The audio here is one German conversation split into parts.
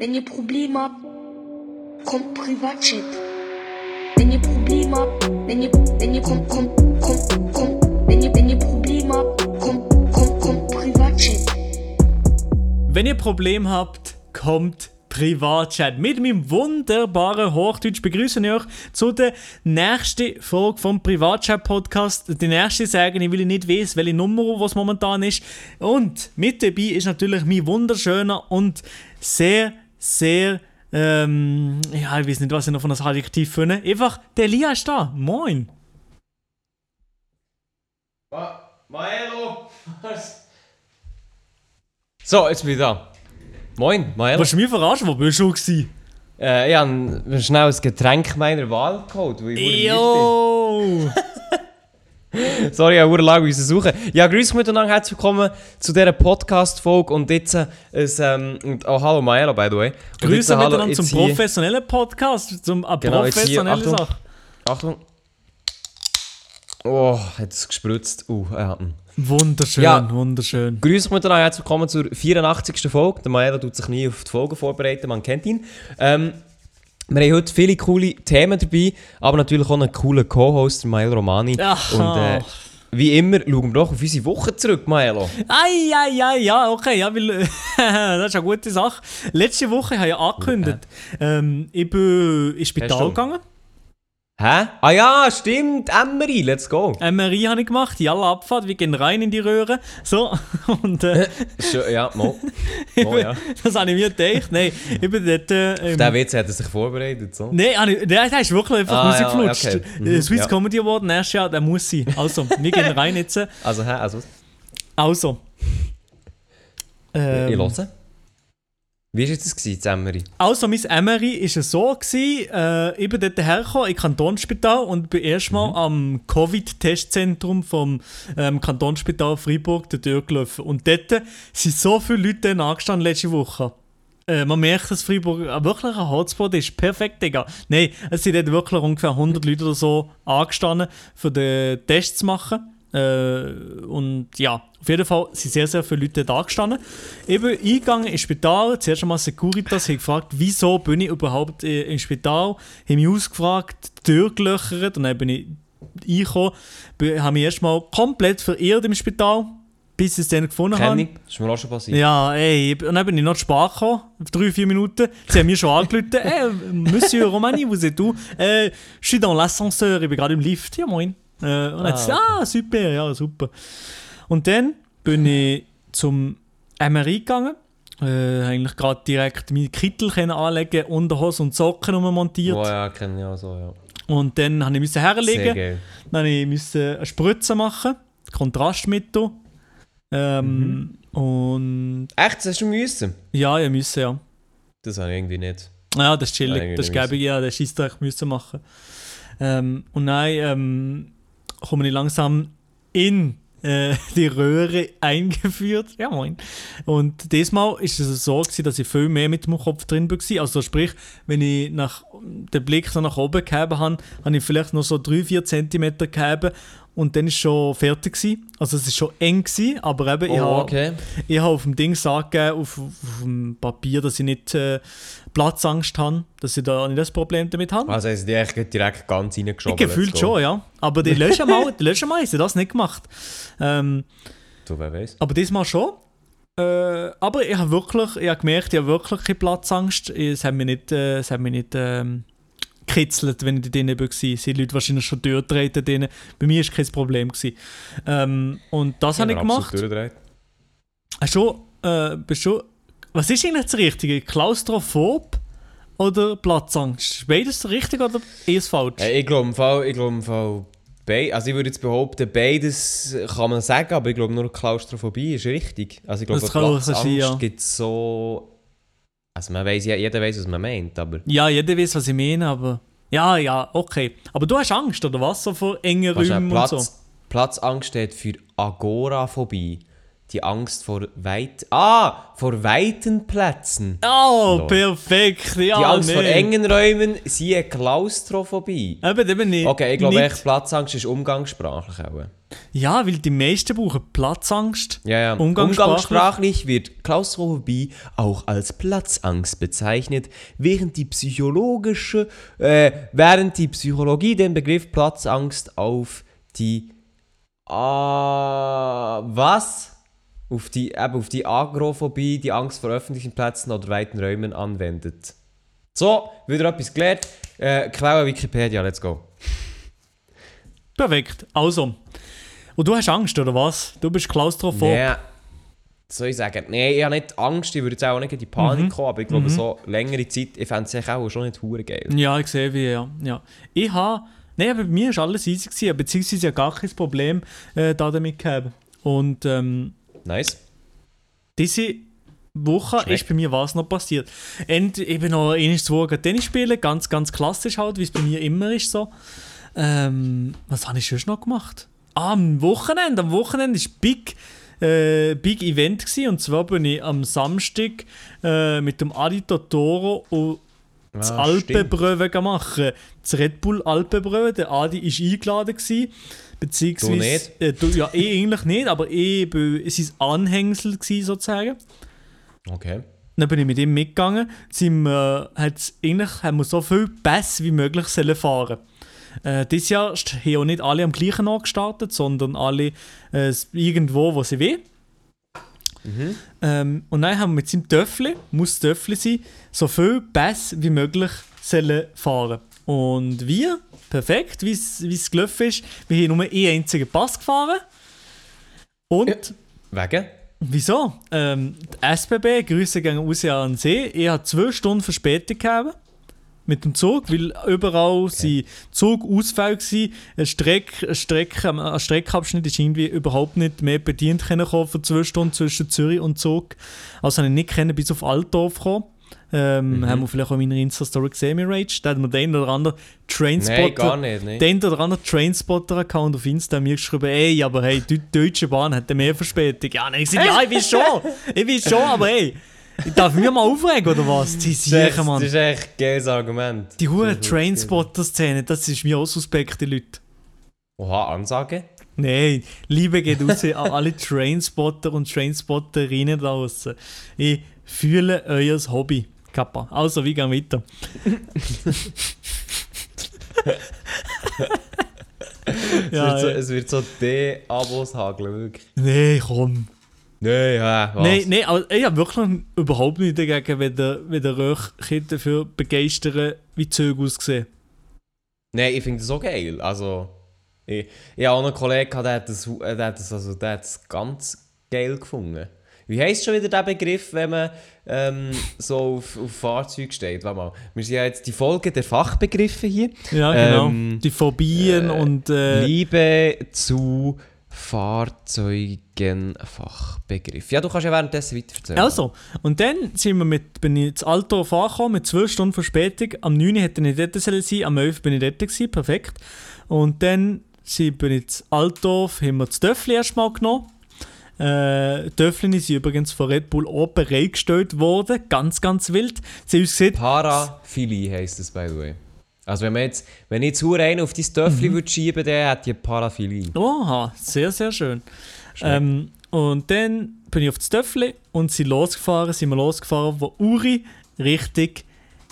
Wenn ihr Probleme habt, kommt Privatchat. Wenn ihr Probleme habt, wenn ihr, wenn ihr, kommt, kommt, kommt, kommt, wenn ihr, wenn ihr Probleme habt, kommt, kommt, kommt Privatchat. Wenn ihr Probleme habt, kommt Privatchat. Mit meinem wunderbaren Hochdeutsch begrüße ich euch zu der nächsten Folge vom Privatchat-Podcast. Die nächste sagen, ich will nicht wissen, welche Nummer was momentan ist. Und mit dabei ist natürlich mein wunderschöner und sehr, sehr, ähm, ja, ich weiß nicht, was ich noch von das Adjektiv finde. Einfach, der Elia ist da. Moin. Ma Maelo! so, jetzt bin ich da. Moin, Maelo. Willst du mich verarschen? Wo bist du gewesen? Äh, ich habe schnell ein Getränk meiner Wahl geholt, weil ich bin. Sorry, ich habe lange suchen. Ja, grüß euch miteinander, herzlich willkommen zu dieser Podcast-Folge und jetzt äh, ein, ähm, oh, hallo Maelo, by the way. Grüße äh, hallo, miteinander jetzt zum professionellen Podcast, zum äh, Genau, hier, professionellen Achtung. Sache. Achtung. Oh, hat es gespritzt. Uh, er hat ihn. Wunderschön, Ja. wunderschön. Grüß euch miteinander, herzlich willkommen zur 84. Folge. Der Maelo tut sich nie auf die Folgen vorbereiten, man kennt ihn. Ähm, wir haben heute viele coole Themen dabei, aber natürlich auch einen coolen Co-Host, der Maelo Romani. Ach. Und äh, wie immer schauen wir doch auf unsere Woche zurück, Maelo. Ei, ei, ei, ja, okay, ja, weil, das ist eine gute Sache. Letzte Woche habe ich ja angekündigt, ähm, ich bin ins Spital Hast du? Hä? Ah ja, stimmt, Emery, let's go. MRI habe ich gemacht, Jalla Abfahrt, wir gehen rein in die Röhre. So, und äh, Schön, ja, mo. mo bin- ja. das habe ich mir gedacht. Nein, ich bin dort. Äh, Auf diesen Witz hat er sich vorbereitet, so. Nein, der, der ist wirklich einfach Ah, ja, rausgeflutscht. okay. Der Mhm, Swiss ja. Comedy Award nächstes Jahr, der muss sein. Also, wir gehen rein jetzt. Also, hä, also, Also. Ähm, ich höre. Wie war das, gewesen, das? Also, mein Emery war es so, gewesen, äh, ich bin dort hergekommen, im Kantonsspital und bin erstmal am Covid-Testzentrum vom ähm, Kantonsspital Freiburg der Tür gelaufen. Und dort sind so viele Leute angestanden letzte Woche. Äh, man merkt, dass Freiburg äh, wirklich ein Hotspot ist. Perfekt, Digga. Nein, es sind dort wirklich ungefähr 100 Leute oder so angestanden, für den Test zu machen. Äh, und ja, auf jeden Fall sind sehr, sehr viele Leute da gestanden. Eben eingegangen ins Spital, zuerst einmal Securitas, haben gefragt, wieso bin ich überhaupt äh, im Spital, haben mich ausgefragt, die Tür gelöchert und dann bin ich reingekommen, bin- habe mich erstmal komplett verirrt im Spital, bis ich es dann gefunden habe. Kenn ich, das ist mir auch schon passiert. Ja, ey, und dann bin ich noch zu spät gekommen, drei, vier Minuten. Sie haben mir schon angerufen, hey, Monsieur Romani, vous êtes où? Äh, je suis dans l'ascenseur, ich bin gerade im Lift. Ja, moin. Äh, und dann Ah, hat sie ah, super, ja, super. Und dann bin ich zum MRI gegangen. Äh, eigentlich gerade direkt meinen Kittel können anlegen, Unterhose und Socken montiert. Oh ja, kenne ich auch so, ja. Und dann musste ich müssen herlegen. Dann musste ich müssen eine Spritze machen, Kontrastmittel. Ähm, Und Echt, das hast du müssen? ja, ich musste, ja. Das habe ich irgendwie nicht. Ja, das ist chillig. Nein, das ist gäbig, ja, den Scheissdreck müssen machen. Ähm, und dann ähm, komme ich langsam in äh, die Röhre eingeführt. Ja, moin. Und diesmal ist es so, gewesen, dass ich viel mehr mit dem Kopf drin war. Also sprich, wenn ich nach, den Blick so nach oben gehoben habe, habe ich vielleicht noch so 3-4 cm gehoben und dann ist schon fertig gewesen. Also es ist schon eng gewesen, aber eben, ich Oh, habe okay. ich habe auf dem Ding angegeben, auf, auf dem Papier, dass ich nicht äh, Platzangst habe, dass ich da nicht das Problem damit habe. Also, haben sie die eigentlich direkt ganz ich reingeschoben. gefühlt let's go. schon, ja. Aber die letzte Mal, die letzte Mal haben sie das nicht gemacht. Ähm, Du, wer weiß. aber diesmal schon. Äh, aber ich habe wirklich, ich habe gemerkt, ich habe wirklich keine Platzangst. Es hat mich nicht, äh, es hat mich nicht ähm, gekitzelt, wenn ich da drinnen war. Es sind Leute wahrscheinlich schon durchgetreten drinnen. Bei mir war kein Problem. Gewesen. Ähm, und das habe ich gemacht. Hast du, äh, bist du, was ist eigentlich das Richtige? Klaustrophob oder Platzangst? Beides richtig oder eher falsch? Äh, ich glaube Fall, ich glaube Fall, also ich würde jetzt behaupten, beides kann man sagen, aber ich glaube nur Klaustrophobie ist richtig. Also ich glaube, Das Platzangst sein, ja. gibt so... Also man weiss, ja, jeder weiß, was man meint, aber... Ja, jeder weiß, was ich meine, aber. Ja, ja, okay. Aber du hast Angst, oder was? So vor engen Räumen und Platz, so. Platzangst steht für Agoraphobie. Die Angst vor weit... Ah, vor weiten Plätzen. Oh, Lol. perfekt. Ja, die Angst nee. vor engen Räumen, siehe Klaustrophobie. Eben, eben nicht. Okay, ich glaube, echt Platzangst ist umgangssprachlich auch. Ja, weil die meisten brauchen Platzangst. Ja, ja. Umgangssprachlich. Umgangssprachlich wird Klaustrophobie auch als Platzangst bezeichnet, während die psychologische, äh, während die Psychologie den Begriff Platzangst auf die Ah, was? Auf die, eben auf die Agrophobie, die Angst vor öffentlichen Plätzen oder weiten Räumen anwendet. So, wieder etwas gelernt. Äh, Quelle Wikipedia, let's go. Perfekt. Also. Und du hast Angst, oder was? Du bist klaustrophob. Nee, soll ich sagen? Nee, ich habe nicht Angst, ich würde jetzt auch nicht in die Panik Mhm. kommen, aber ich glaube, so längere Zeit, ich fände es auch schon nicht hure geil. Ja, ich sehe wie, ja. ja. Ich habe. Nein, bei mir war alles easy, gewesen, beziehungsweise ja gar kein Problem äh, da damit gehabt. Und ähm, Nice. diese Woche Schmeckt. ist bei mir was noch passiert. Und ich bin noch einmal zwei Tage Tennis spielen, ganz, ganz klassisch halt, wie es bei mir immer ist so. Ähm, was habe ich sonst noch gemacht? Ah, am Wochenende, am Wochenende war Big, äh, Big Event gewesen, und zwar bin ich am Samstag äh, mit dem Adi Totoro und das Ah. Alpenbröwe machen. Das Red Bull Alpenbröwe, der Adi war eingeladen. Gewesen, beziehungsweise, Du nicht? Äh, du, ja, ich eigentlich nicht, aber war sein Anhängsel gewesen, sozusagen. Okay. Dann bin ich mit ihm mitgegangen. Sind wir, hat's eigentlich haben wir so viel Pässe wie möglich sollen fahren äh, Dieses Jahr haben auch nicht alle am gleichen Ort gestartet, sondern alle äh, irgendwo, wo sie will. Ähm, und dann haben wir mit seinem Töffel, muss Töffel sein, so viel Pässe wie möglich sollen fahren. Und wir, perfekt, wie es gelaufen ist, wir haben nur einen einzigen Pass gefahren. Und Wegen? Wieso? Ähm, die SBB, Grüße gehen raus an den See. Ich hatte zwei Stunden Verspätung gehabt mit dem Zug, weil überall okay. Zugausfälle waren. Ein, Streck, ein, Streck, ein Streckabschnitt ist irgendwie überhaupt nicht mehr bedient können für zwei Stunden zwischen Zürich und Zug. Also habe ich nicht können bis auf Altdorf kommen. Ähm, Mhm. Haben wir vielleicht auch in meiner Insta-Story gesehen, mir Rage. Da hat mir den oder anderen Nein, Trainspotter, nicht. Nee. den oder anderen Trainspotter-Account auf Insta mir geschrieben, ey, aber hey, die Deutsche Bahn hat mehr Verspätung. Ja, nein, ich sag, ja, ich will schon, ich will schon, aber hey, ich darf mich mal aufregen, oder was? Die das, ist echt, sicher, Mann. das ist echt ein geiles Argument. Die hohe Trainspotter-Szene, das ist mir auch suspekt, die Leute. Oha, Ansage? Nein, Liebe geht raus an alle Trainspotter und Trainspotterinnen da draußen. Ich fühle euer Hobby. Kappa. Also, wie gehen wir weiter? Es wird so, es wird so D-Abos hageln, wirklich. Nee, komm. Nein, ja, was? Nein, nein, aber ich habe wirklich überhaupt nichts dagegen, wenn der, wenn der Röchkind dafür begeistern, wie die Züge aussehen. Nein, ich finde das so geil. Also, ich, ich habe auch einen Kollegen, der hat das, der hat das, also, der hat das ganz geil gefunden. Wie heisst schon wieder der Begriff, wenn man ähm, so auf, auf Fahrzeugen steht? Warte mal. Wir sind ja jetzt die Folge der Fachbegriffe hier. Ja, genau. Ähm, die Phobien äh, und. Äh, Liebe zu Fahrzeugen Fachbegriff. Ja, du kannst ja währenddessen weiter erzählen. Also, und dann sind wir mit, bin ich zu Altdorf angekommen, mit 12 Stunden Verspätung. Am 9. hätte ich dort sein am 11. bin ich dort gewesen, perfekt. Und dann sind, bin ich zu Altdorf, haben wir das Töffel erstmal genommen. Äh, Töffel sind übrigens von Red Bull auch bereitgestellt worden, ganz, ganz wild. Sie haben uns gesagt, Paraphilie heisst das, by the way. Also wenn, man jetzt, wenn ich jetzt einen auf dein Töffel Mhm. würde schieben dann hat die Paraphilie. Oha, sehr, sehr schön. Ähm, und dann bin ich auf das Töffel und sind losgefahren, sind wir losgefahren von Uri richtig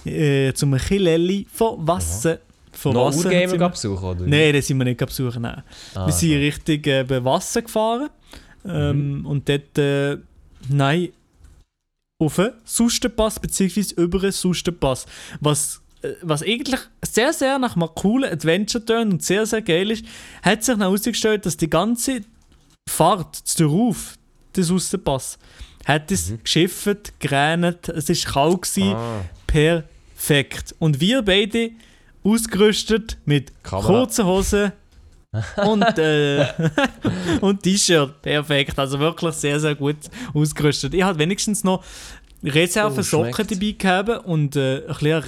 äh, zum Chilelli von Wasser. Von Noch Wasser Urgamer wir- besuchen, oder? Nein, den sind wir nicht besuchen. Nein. Ah, wir sind so. richtig äh, bei Wasser gefahren. Ähm, Und dort, äh, nein, auf einen Sustenpass, beziehungsweise über einen Sustenpass. Was, was eigentlich sehr, sehr nach einem coolen Adventure tönt und sehr, sehr geil ist, hat sich dann herausgestellt, dass die ganze Fahrt zu Ruf des Sustenpass hat es geschifft, geregnet, es war kalt. Gewesen, Ah. Perfekt. Und wir beide ausgerüstet mit Kamera. kurzen Hosen und, äh, und T-Shirt. Perfekt. Also wirklich sehr, sehr gut ausgerüstet. Ich hatte wenigstens noch Reserve Oh, Socken schmeckt. dabei gehabt und äh, ein bisschen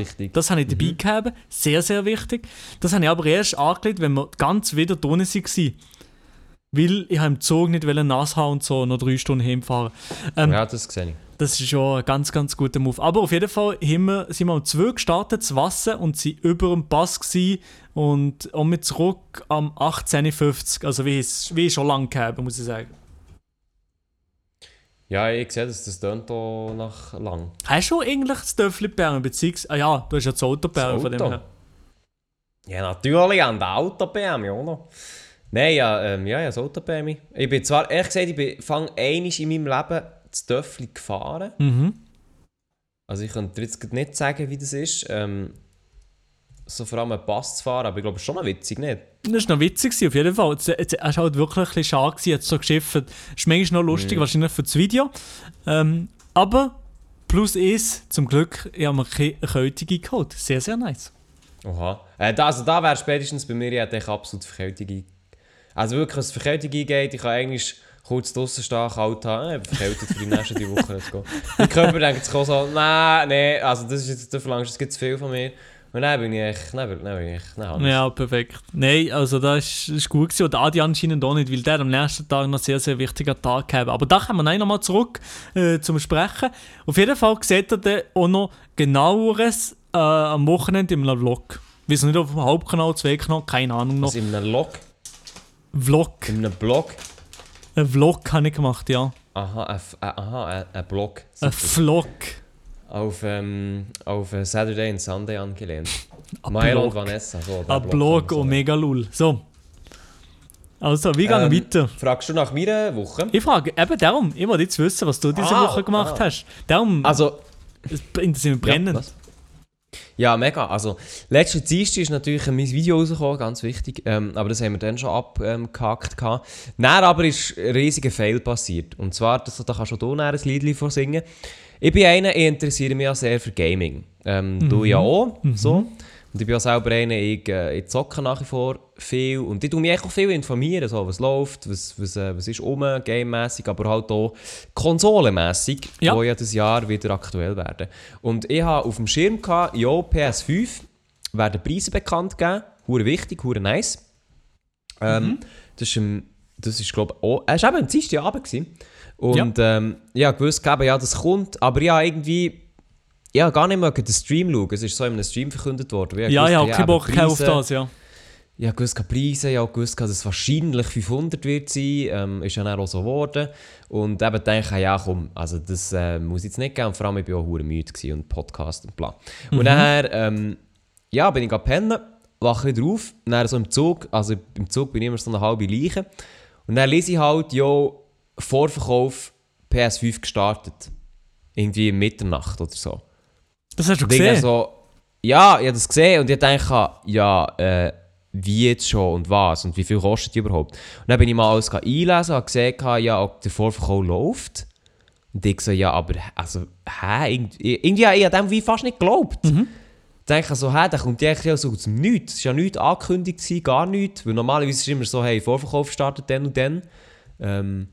wichtig. Das habe ich dabei gehabt. Sehr, sehr wichtig. Das habe ich aber erst angelegt, wenn wir ganz wieder drinnen waren. weil ich im Zug nicht nass haben und so noch drei Stunden heimfahren. Ähm, ja, das sehe ich. Das ist schon ein ganz, ganz guter Move. Aber auf jeden Fall wir, sind wir um 2 gestartet zu Wasser und sind über dem Pass gewesen und auch mit zurück am 18.50 Also wie wie schon lange gehabt, muss ich sagen. Ja, ich sehe, dass das tönt hier nach lang. Hast du eigentlich das Dörfli Bern, beziehungsweise... Ah ja, du hast ja das Auto Bern von dem her. Ja, natürlich, an der Auto Bern, oder? Nein, ja, ähm, ja, ja, das Auto Bern. Ich bin zwar, ehrlich gesagt, ich fange einmal in meinem Leben das Dörfli gefahren. Mhm. Also ich könnte jetzt nicht sagen, wie das ist. Ähm, so vor allem einen Pass zu fahren, aber ich glaube, es ist schon noch witzig, nicht? Das war noch witzig, auf jeden Fall. Es war halt wirklich ein bisschen schade, jetzt so geschifft. Das ist manchmal noch lustig, mhm. wahrscheinlich für das Video. Ähm, aber plus ist, zum Glück, ich habe mir keine Erkältung geholt. Sehr, sehr nice. Oha. Äh, da, also da wäre spätestens bei mir, ich hätte absolut Verkältung Also wirklich, was Verkältung eingeht, ich kann eigentlich kurz draußen stehen, kalt haben, äh, verkältet für die nächsten drei Wochen. Mein Körper denkt sich so, nein, nein, also das ist jetzt, du verlangst, es gibt zu viel von mir. Und dann bin ich echt, dann, dann bin ich echt, nein, Ja, perfekt. Nein, also das ist, ist gut gewesen. Und Adi anscheinend auch nicht, weil der am nächsten Tag noch sehr, sehr wichtiger Tag hat. Aber da kommen wir nochmal zurück äh, zum Sprechen. Auf jeden Fall sieht er dann auch noch genaueres äh, am Wochenende in einem Vlog. Wir sind nicht auf dem Hauptkanal, Zweitkanal, keine Ahnung noch. Was, in einem Log? Vlog. In einem Blog? Ein Vlog habe ich gemacht, ja. Aha, ein, aha, ein, ein Blog. Ein Vlog. Auf, ähm, auf Saturday and Sunday angelehnt. Milo und Vanessa. So, ein Blog, Blog Omega Lul. So. Also, wie gehen ähm, weiter? Fragst du nach meiner Woche? Ich frage eben darum. Ich wollte jetzt wissen, was du diese ah, Woche gemacht ah. hast. Darum. Also. Es interessiert mich brennend. Ja, ja, mega. Also, letzte Dienstag ist natürlich mein Video rausgekommen, ganz wichtig. Ähm, aber das haben wir dann schon abgehakt. Ähm, dann aber ist ein riesiger Fail passiert. Und zwar, das, da kannst du auch ein Lied vorsingen. Ich bin einer, ich interessiere mich ja sehr für Gaming. Ähm, mhm. Du ja auch. Mhm. So. Und ich bin auch selber einer, ich, äh, ich zocke nach wie vor viel. Und ich tue mich auch viel informieren, so, was läuft, was, was, äh, was ist um, gamemässig, aber halt auch konsolenmässig, ja. wo ja das Jahr wieder aktuell werden. Und ich habe auf dem Schirm gehabt, ja, PS5 werden Preise bekannt geben. Hure wichtig, hure nice. Ähm, mhm. Das ist, das ist glaube ich, auch, es war eben am Dienstagabend. Und ja, ähm, ja gewusst, ja, das kommt, aber ja, irgendwie ja, gar nicht mehr den Stream schauen. Es ist so in einem Stream verkündet worden. Ja, ja, ich habe keinen Bock auf das, ja. Ich habe gewusst, Preise, ich habe gewusst, dass es wahrscheinlich 500 wird sein. Ähm, ist ja dann auch so geworden. Und eben denke ich, ja komm, also das äh, muss jetzt nicht gehen. Und vor allem, ich war auch müde und Podcast und bla. Mhm. Und daher, ähm, ja, bin ich pennen, wache wieder auf. Dann so im Zug, also im Zug bin ich immer so eine halbe Leiche. Und dann lese ich halt, ja, Vorverkauf PS5 gestartet. Irgendwie in Mitternacht oder so. Das hast du gesehen? So, ja, ich habe das gesehen und ich dachte, ja, äh, wie jetzt schon und was und wie viel kostet die überhaupt. Und dann bin ich mal alles einlesen und gesehen, ja, ob der Vorverkauf läuft. Und ich so, ja, aber, also, hä, irgendwie, irgendwie ich habe dem wie fast nicht geglaubt. Mhm. Dann denke ich so, hä, da kommt die eigentlich so aus dem Nichts. Es war ja nichts angekündigt, gar nichts. Weil normalerweise ist es immer so, hey, Vorverkauf startet dann und dann. Ähm,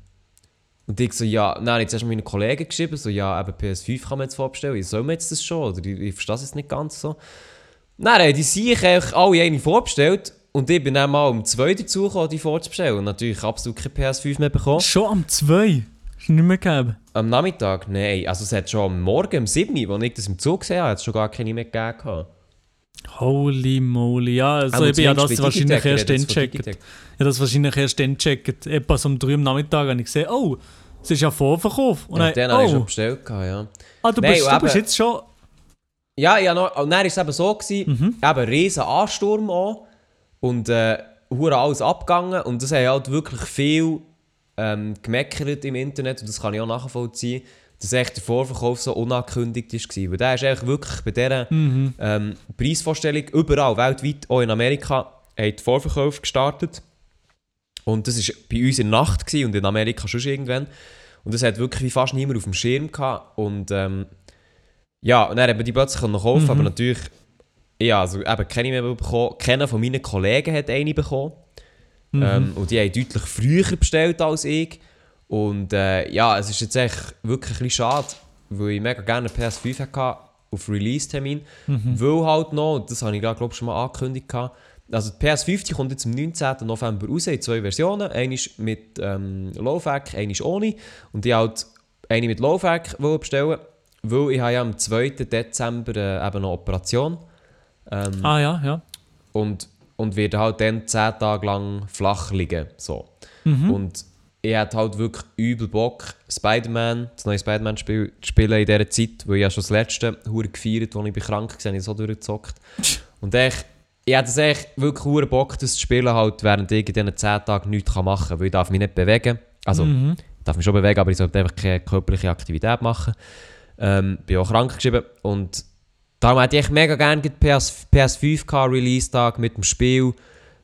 und ich so, ja, nein, jetzt hast du meinen Kollegen geschrieben, so, ja, eben PS5 kann man jetzt vorbestellen, soll man jetzt das schon? Oder ich, ich verstehe es nicht ganz so. Nein, die sind eigentlich alle eine vorbestellt und ich bin dann mal um 2 dazugekommen, die vorzubestellen und natürlich absolut keine PS5 mehr bekommen. Schon am 2? Hast du nicht mehr gegeben? Am Nachmittag? Nein, also es hat schon am Morgen, um 7 Uhr, als ich das im Zug gesehen habe, hat es schon gar keine mehr gegeben. Holy moly, ja, also ich bin ja das wahrscheinlich erst dann checkt. Ja, das wahrscheinlich erst dann checkt. Etwas um 3 Uhr am Nachmittag habe ich gesehen, oh, es ist ja Vorverkauf. Und ja, den oh. habe ich schon bestellt, ja. Ah, du, Nein, bist, du bist jetzt schon... Ja, ja, noch, und dann war es eben so, gewesen, mhm. eben riesen Ansturm auch und äh, alles abgegangen und das haben halt wirklich viel ähm, gemeckert im Internet und das kann ich auch nachvollziehen dass echt der Vorverkauf so unangekündigt war. Weil der ist eigentlich wirklich bei dieser mhm. ähm, Preisvorstellung überall, weltweit, auch in Amerika, hat Vorverkauf gestartet. Und das war bei uns in der Nacht gewesen und in Amerika schon irgendwann. Und das hat wirklich fast niemand auf dem Schirm gehabt. Und ähm, ja, und dann haben wir die plötzlich noch kaufen, mhm. aber natürlich, ja, also eben keine mehr bekommen. Keiner von meinen Kollegen hat eine bekommen. Mhm. Ähm, und die haben deutlich früher bestellt als ich. Und äh, ja, es ist jetzt echt wirklich ein bisschen schade, weil ich mega gerne eine PS5 hatte auf Release-Termin. Mhm. Weil halt noch, das habe ich glaube ich schon mal angekündigt, also die PS5 die kommt jetzt am 19. November raus in zwei Versionen. Eine ist mit ähm, Laufwerk, eine ist ohne. Und ich halt eine mit Laufwerk bestellen, weil ich habe ja am 2. Dezember äh, eben eine Operation. Ähm, Ah ja, ja. und, und werde halt dann 10 Tage lang flach liegen. So. Mhm. Und ich hatte halt wirklich übel Bock, Spider-Man, das neue Spider-Man-Spiel zu spielen in dieser Zeit, weil ich ja schon das letzte hure gefeiert, als ich bin krank war, habe ich so durchgezockt. Und ich, ich hatte echt wirklich hure Bock, das zu spielen, halt, während ich in diesen 10 Tagen nichts machen kann, weil ich darf mich nicht bewegen. Also, Mhm. ich darf mich schon bewegen, aber ich sollte einfach keine körperliche Aktivität machen. Ähm, bin auch krank geschrieben und darum hätte ich echt mega gerne den PS, PS5 Release-Tag mit dem Spiel,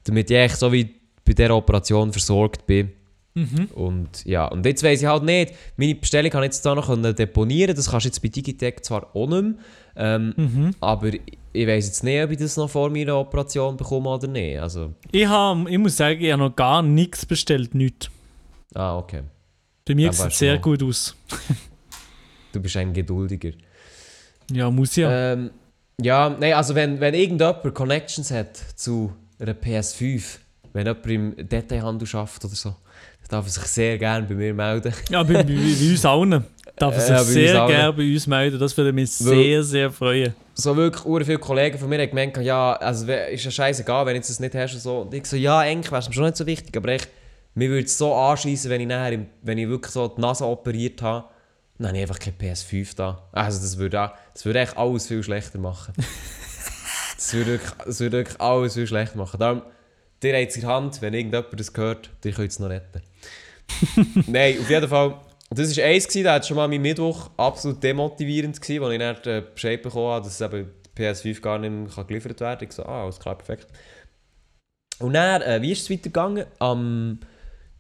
damit ich echt so wie bei dieser Operation versorgt bin. Mhm. Und ja, und jetzt weiss ich halt nicht, meine Bestellung kann ich jetzt da noch deponieren, das kannst du jetzt bei Digitec zwar auch nicht mehr, ähm, Mhm. aber ich- weiss jetzt nicht, ob ich das noch vor meiner Operation bekomme oder nicht. Also, Ich, hab, ich muss sagen, ich habe noch gar nichts bestellt, nichts. ah, okay. Bei mir sieht es sehr noch. gut aus. Du bist ein Geduldiger. Ja, muss ja. Ähm, ja, nein, also wenn, wenn irgendjemand Connections hat zu einer PS5, wenn jemand im Detailhandel arbeitet oder so, darf er sich sehr gerne bei mir melden. Ja, bei, bei, bei uns allen. Darf er sich Ja, sehr gerne bei uns melden. Das würde mich Weil- sehr, sehr freuen. So wirklich ur viele Kollegen von mir haben gemeint, ja, also ist ja scheißegal, wenn du jetzt das nicht hast und so. Und ich so, ja, eigentlich wäre es mir schon nicht so wichtig, aber echt, mir würde es so anschießen, wenn ich nachher, wenn ich wirklich so die Nase operiert habe, dann habe ich einfach keine PS5 da. Also das würde, auch- das würde echt alles viel schlechter machen. das, würde wirklich, das würde wirklich alles viel schlechter machen. Darum, dir hat es in der Hand, wenn irgendjemand das hört, dir könnt es noch retten. Nein, auf jeden Fall. Das war eins, gewesen, da hat schon mal mein Mittwoch absolut demotivierend gewesen, als ich dann den Bescheid bekommen habe, dass eben die PS5 gar nicht mehr geliefert werden kann. Ich so, ah, alles klar, perfekt. Und dann, äh, wie ist es weitergegangen? Am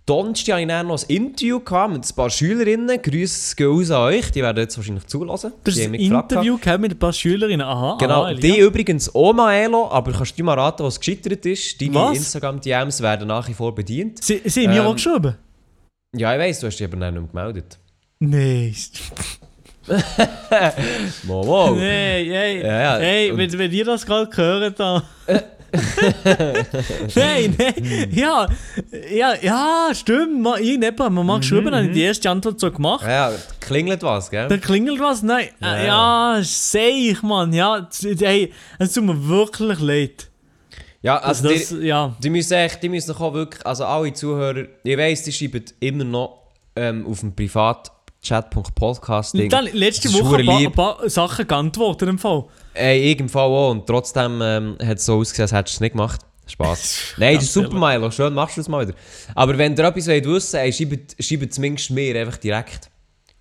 Donnerstag hatte ich noch ein Interview mit ein paar Schülerinnen. Grüße gehen raus an euch, die werden jetzt wahrscheinlich zulassen. Das ist ein Interview mit ein paar Schülerinnen. Aha, Genau, aha, die übrigens auch Maelo, aber kannst du mal raten, was gescheitert ist? Deine? Instagram-DMs werden nach wie vor bedient. Sie, sie haben mir Ähm, auch geschrieben? Ja, ich weiss, du hast dich aber nicht mehr gemeldet. Nein. Wow, wow. Nein, hey, Ja, ja. hey wenn, wenn ihr das gerade gehört da. nein, nein, ja, ja, ja, stimmt. Ma, irgendjemand hat mir mal geschrieben, habe ich die erste Antwort so gemacht. Ja, klingelt was, gell? Da klingelt was, nein, Ja. ja, ja sehe ich, Mann, ja, hey, es tut mir wirklich leid. Ja, also das, die, ja, die müssen echt, die müssen auch wirklich, also alle Zuhörer, ich weiss, die schreiben immer noch ähm, auf dem Privatchat.podcast-Ding. letzte Woche ein paar, paar Sachen geantwortet im Fall. Ey, in Fall auch. Und trotzdem ähm, hat es so ausgesehen, als hättest du es nicht gemacht. Spaß. Nein, das ist super, Milo. Schön, machst du es mal wieder. Aber wenn ihr etwas wollt wissen wollt, schreibt, schreibt zumindest mir einfach direkt.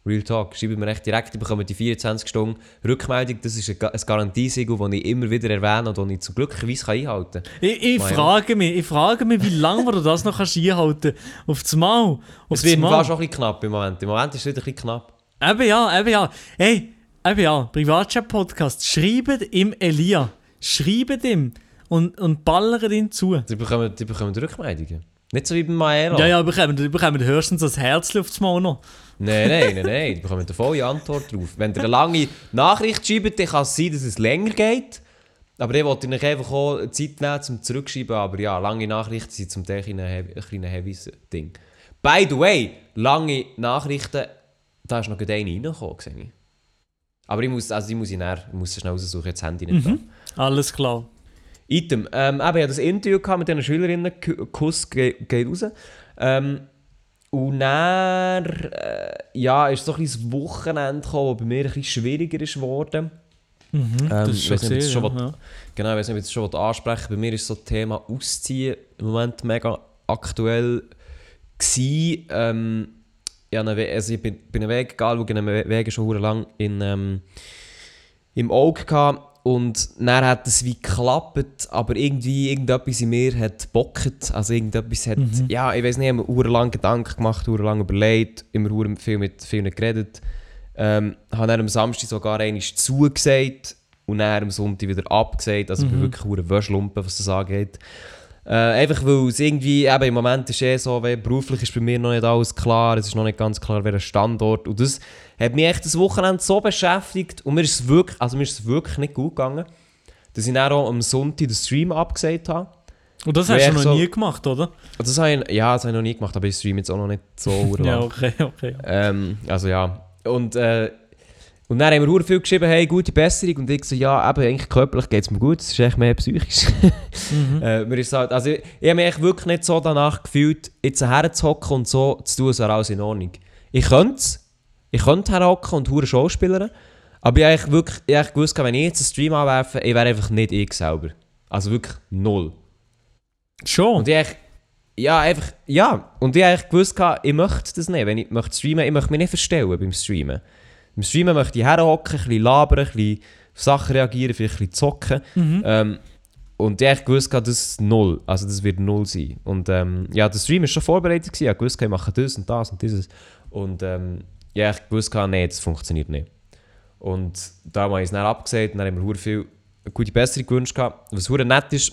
Real Talk. Schreibt mir echt direkt. Ich bekomme die 24 Stunden Rückmeldung. Das ist ein, Ga- ein Garantiesiegel, das ich immer wieder erwähne und das ich zum glücklicherweise einhalten kann. Ich, ich frage mich, ich frage mich, wie lange du das noch kannst einhalten kannst. Auf das Mal. Auf Es wird fast auch ein bisschen knapp im Moment. Im Moment ist es wieder ein bisschen knapp. Eben ja, eben ja. Hey, eben ja, Privatchat-Podcast. Schreibt ihm Elia. Schreibt ihm und, und ballert ihn zu. Die bekommen, die bekommen Rückmeldungen. Nicht so wie beim Maelo. Ja, ja, bekommen, bekommen höchstens das Herzchen auf das Mal noch. Nein, nein, nein, nein. Die bekommen eine volle Antwort drauf. Wenn ihr eine lange Nachricht schreibt, dann kann es sein, dass es länger geht. Aber ich wollte euch einfach auch Zeit nehmen, zum Zurückschreiben. Aber ja, lange Nachrichten sind zum Teil ein kleines heavyes Ding. By the way, lange Nachrichten, da ist noch eine reingekommen, sehe ich. Aber ich muss, also ich muss, ihn näher, ich muss schnell raussuchen, jetzt das Handy nicht da. Alles klar. Item. Ähm, eben, ich hatte das Interview gehabt mit diesen Schülerinnen, Ku- Kuss ge geht raus. Ähm, und dann äh, ja, ist so ein bisschen das Wochenende gekommen, das bei mir ein bisschen schwieriger ist geworden. Mhm, Ähm, das ist schon nicht, das schon ja. Genau, ich weiß nicht, ob ich das schon ansprechen Bei mir ist so das Thema Ausziehen im Moment mega aktuell gewesen. Ähm, ja, einen also ich bin, bin einen Weg gegangen, ich einen We- Weg schon lang in, ähm, im Auge gehabt. Und dann hat es wie geklappt, aber irgendwie irgendetwas in mir hat bockt. Also irgendetwas hat, Mhm. ja, ich weiß nicht, ich habe mir verdammt Gedanken gemacht, lang überlegt, immer viel mit vielen geredet. Ähm, habe dann am Samstag sogar einmal zugesagt und dann am Sonntag wieder abgesagt. Also ich bin Mhm. wirklich ein Wäschlumpen, was das angeht. Äh, einfach weil es irgendwie, eben im Moment ist eh so, weil beruflich ist bei mir noch nicht alles klar, es ist noch nicht ganz klar, welcher Standort. Und das hat mich echt das Wochenende so beschäftigt und mir ist es wirklich, also mir ist es wirklich nicht gut gegangen, dass ich dann auch am Sonntag den Stream abgesagt habe. Und das Weil hast du noch so- nie gemacht, oder? Das habe ich, ja, das habe ich noch nie gemacht, aber ich streame jetzt auch noch nicht so. Ja, okay, okay. Ähm, also ja. Und, äh, und dann haben wir verdammt viel geschrieben, hey, gute Besserung. Und ich so, ja, eben, eigentlich körperlich geht es mir gut, es ist echt mehr psychisch. Mhm. äh, mir ist halt, also ich, ich habe mich wirklich nicht so danach gefühlt, jetzt herzuhocken und so zu tun, als wäre alles in Ordnung. Ich könnte es, ich könnte herhocken und hure Schauspielern, aber ich habe wirklich ich habe gewusst, wenn ich jetzt einen Stream anwerfe, ich wäre einfach nicht ich selber. Also wirklich null. Schon. Und ich ja, einfach, ja. Und ich habe gewusst, ich möchte das nicht. Wenn ich möchte streamen, ich möchte mich nicht verstellen beim Streamen. Beim Streamen möchte ich herhocken, ein bisschen labern, ein bisschen auf Sachen reagieren, vielleicht ein bisschen zocken. Mhm. Ähm, und ich gehabt, das ist null. Also das wird null sein. Und ähm, ja, der Stream war schon vorbereitet. Gewesen. Ich gehabt, ich mache das und das und dieses. Und ähm, ich eigentlich gewusst, gehabt, nee, das funktioniert nicht. Und da habe ich es dann abgesagt und dann haben wir viel gute Besserung gewünscht, gehabt, was verdammt nett ist.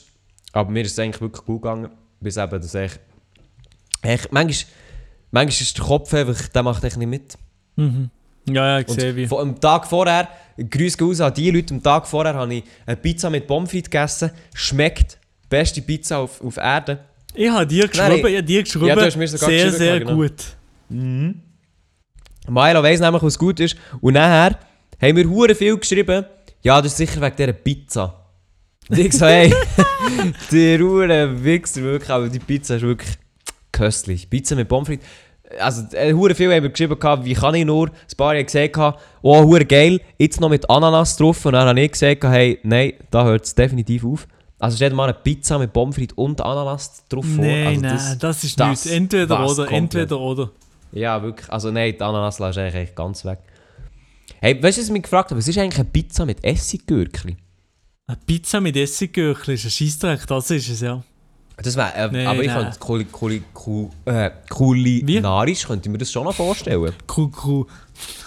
Aber mir ist es eigentlich wirklich gut gegangen, bis eben das echt... echt manchmal, manchmal ist der Kopf einfach, der macht echt nicht mit. Mhm. Ja, ja, ich sehe wie. am Tag vorher, Grüße gehen raus an die Leute, am Tag vorher habe ich eine Pizza mit Pommes gegessen. Schmeckt. Beste Pizza auf, auf Erden. Ich habe dir geschrieben, ich habe dir geschrieben, Ja, du hast mir sogar sehr, sehr genau. gut. Milo weiss nämlich, was gut ist. Und nachher haben wir hure viel geschrieben, ja, das ist sicher wegen dieser Pizza. Und ich so, hey, der hure Wichser, wirklich, aber die Pizza ist wirklich köstlich. Pizza mit Pommes frites. Also, äh, hure viel haben geschrieben, gehabt, wie kann ich nur, ein paar haben gesagt, oh, hure geil, jetzt noch mit Ananas drauf. Und dann habe ich gesagt, hey, nein, da hört es definitiv auf. Also stell dir mal eine Pizza mit Pommes frites und Ananas drauf vor. Nein, also, nein, das, ist das nichts. Entweder oder, komplett. entweder oder. Ja, wirklich. Also nein, die Ananas lässt eigentlich ganz weg. Hey, weißt du, was ich mich gefragt habe? Was ist eigentlich eine Pizza mit Essiggürkli? Eine Pizza mit Essiggürkli ist ein Scheissdreck, das ist es, ja. Das wäre, äh, Nee, aber ich könnte kuli, kuli, ku, äh, kulinarisch könnte ich mir das schon noch vorstellen. Kuckuck.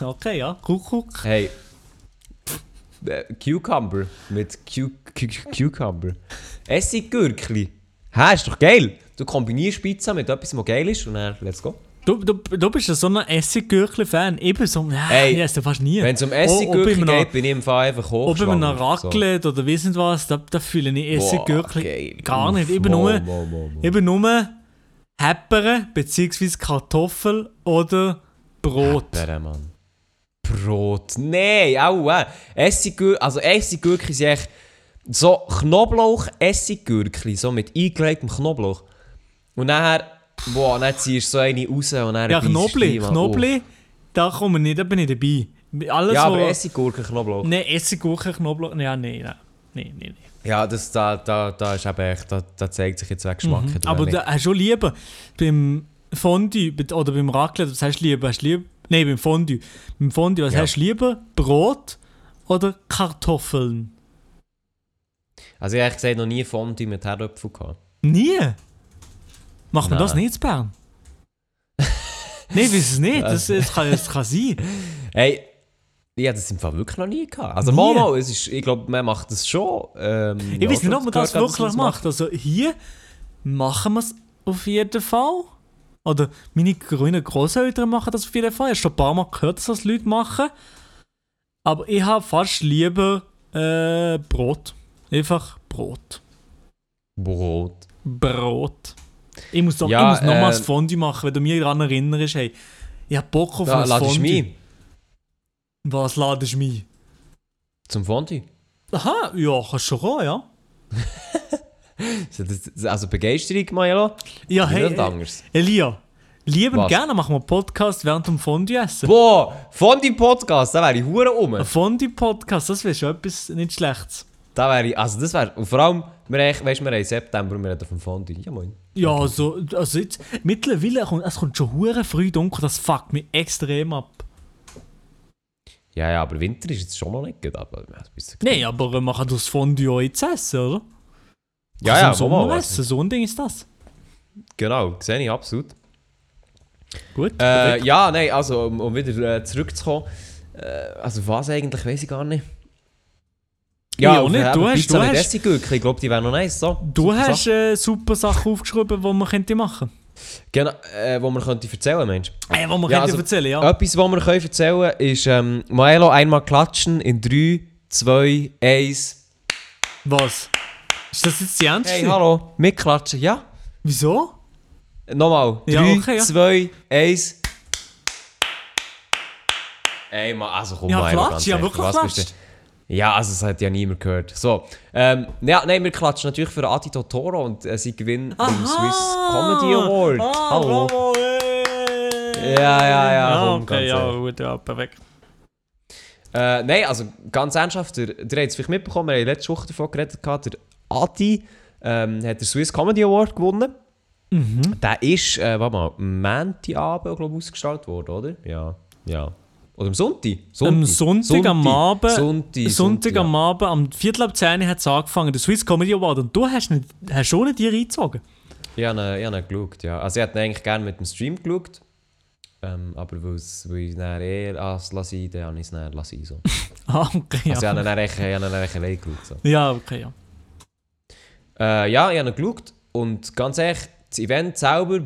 Okay, ja, Kuckuck. Hey, äh, Cucumber mit Cu Cu Cucumber. Essiggürkli. Hä, ist doch geil. Du kombinierst Pizza mit etwas, was geil ist und dann let's go. Du, du, du bist ja so ein Essiggürkli-Fan. Eben so, ja, Hey, ich esse fast nie. Wenn es um Essiggürkli ob geht, bin ich im Fall einfach Ob in hochschwanger. einem Raclette oder weiss nicht was, da, da fühle ich Essiggürkli gar nicht. Eben nur, mo, mo, mo. eben nur Häppere bzw. Kartoffel oder Brot. Mann. Brot. Nein, auch. Essiggürkli, also Essiggürkli sind echt so Knoblauch-Essiggürkli, so mit eingelegtem Knoblauch. Und nachher, boah, dann ziehst du so eine raus und dann Ja, du Knobli. Knobli, da kommen wir nicht, da bin ich dabei. Oh. Alles, Ja, aber wo- Essiggurken, Knoblauch. Nein, Essiggurken, Knoblauch, ja, nein, nein. Nein, nein. Ja, das, da, da, da ist eben echt, da, da zeigt sich jetzt, wer Geschmack oder Aber da hast du schon lieber beim Fondue oder beim Raclette, was hast du lieber? Hast du lieber Nein, beim Fondue. Beim Fondue, was Ja. hast du lieber? Brot oder Kartoffeln? Also ich habe gesagt noch nie Fondue mit Herdöpfel gehabt. Nie? Macht man das nicht in Bern? Nein, weiß es nicht. Das, das, kann, das kann sein. Hey, ich habe das im Fall wirklich noch nie gehabt. Also mal, mal, es ist, ich glaube, man macht das schon. Ähm, Ich ja, weiß nicht, ob man das gehört, wirklich macht. Also hier machen wir es auf jeden Fall. Oder meine grünen Großeltern machen das auf jeden Fall. Ich habe schon ein paar Mal gehört, dass das Leute machen. Aber ich habe fast lieber äh, Brot. Einfach Brot. Brot. Brot. Ich muss, doch, Ja, ich muss nochmals äh, Fondue machen, wenn du mich daran erinnerst. Hey, ich habe Bock auf Da ein ladest du Fondue. mich Was ladest du mich? zum Fondue. Aha, ja, kannst schon kommen, ja. Also, Begeisterung, Milo. Ja, Hey, hey, nicht äh, anders. Elia, lieben Was? gerne machen wir einen Podcast während dem Fondue essen. Boah, Fondue-Podcast, da wäre ich hure um. Ein Fondue-Podcast, das wäre schon etwas nicht Schlechtes. Da wäre ich, also das wäre, und vor allem, wir weißt, wir haben im September und wir reden vom Fondue. Ja moin. Ja, also, also jetzt, mittlerweile kommt es kommt schon hure früh dunkel, das fuckt mich extrem ab. Ja, ja, aber Winter ist jetzt schon noch nicht aber... ja, ein bisschen- Nein, aber man kann das Fondue auch jetzt essen, oder? Ja, ja, Sommer mal, essen, so ein Ding ist das. Genau, sehe ich absolut. Gut, Äh, ja, nein, also um, um wieder äh, zurückzukommen. Äh, also was eigentlich, weiß ich gar nicht. Ich auch nicht. Du hast- du hast- ich glaube, die wären noch nice. So. Du Super hast äh, super Sachen aufgeschrieben, die man könnte machen Genau, äh, wo man könnte erzählen, Mensch. Äh, die man Ja, könnte also- erzählen, ja. Etwas, was wir können erzählen ist ähm, Maelo einmal klatschen in 3, 2, 1. Was? Ist das jetzt die Ernst? Hey, hallo, mitklatschen, ja? Wieso? Nochmal. Ja, 3, okay, ja. 2, 1. Ey, Mann, also komm Ja, mal. klatsch, ganz ja, wirklich was? Ja, also es hat ja niemand gehört. So, ähm, ja, nein, wir klatschen natürlich für Adi Totoro und äh, sie gewinnt den Swiss Comedy Award. Ah, Hallo. bravo, hey. Ja, ja, ja, komm, okay, ja, gut, ja, perfekt. Äh, nein, also ganz ernsthaft, der, der hat es vielleicht mitbekommen, wir haben letzte Woche davon geredet, gehabt, der Adi ähm, hat den Swiss Comedy Award gewonnen. Mhm. Der ist, äh, warte mal, am Montagabend, glaube ich, ausgestrahlt worden, oder? Ja, ja. Oder am Sonntag? Am Sonntag am Abend, Sonntag, Sonntag am ja. Abend, am Viertel ab 10 hat es angefangen, der Swiss Comedy Award. Und du hast, nicht, hast schon nicht dir reingezogen. Ich habe ihn, habe ihn geschaut, ja. Also ich hätte eigentlich gerne mit dem Stream geschaut. Ähm, aber weil ich dann eh lasse, dann habe ich es dann lassen. So. Ah, okay, ja. Also ich habe ihn dann echt, ich habe ihn dann echt allein geschaut. So. Ja, okay, ja. Äh, ja, ich habe ihn geschaut und ganz ehrlich, das Event selber,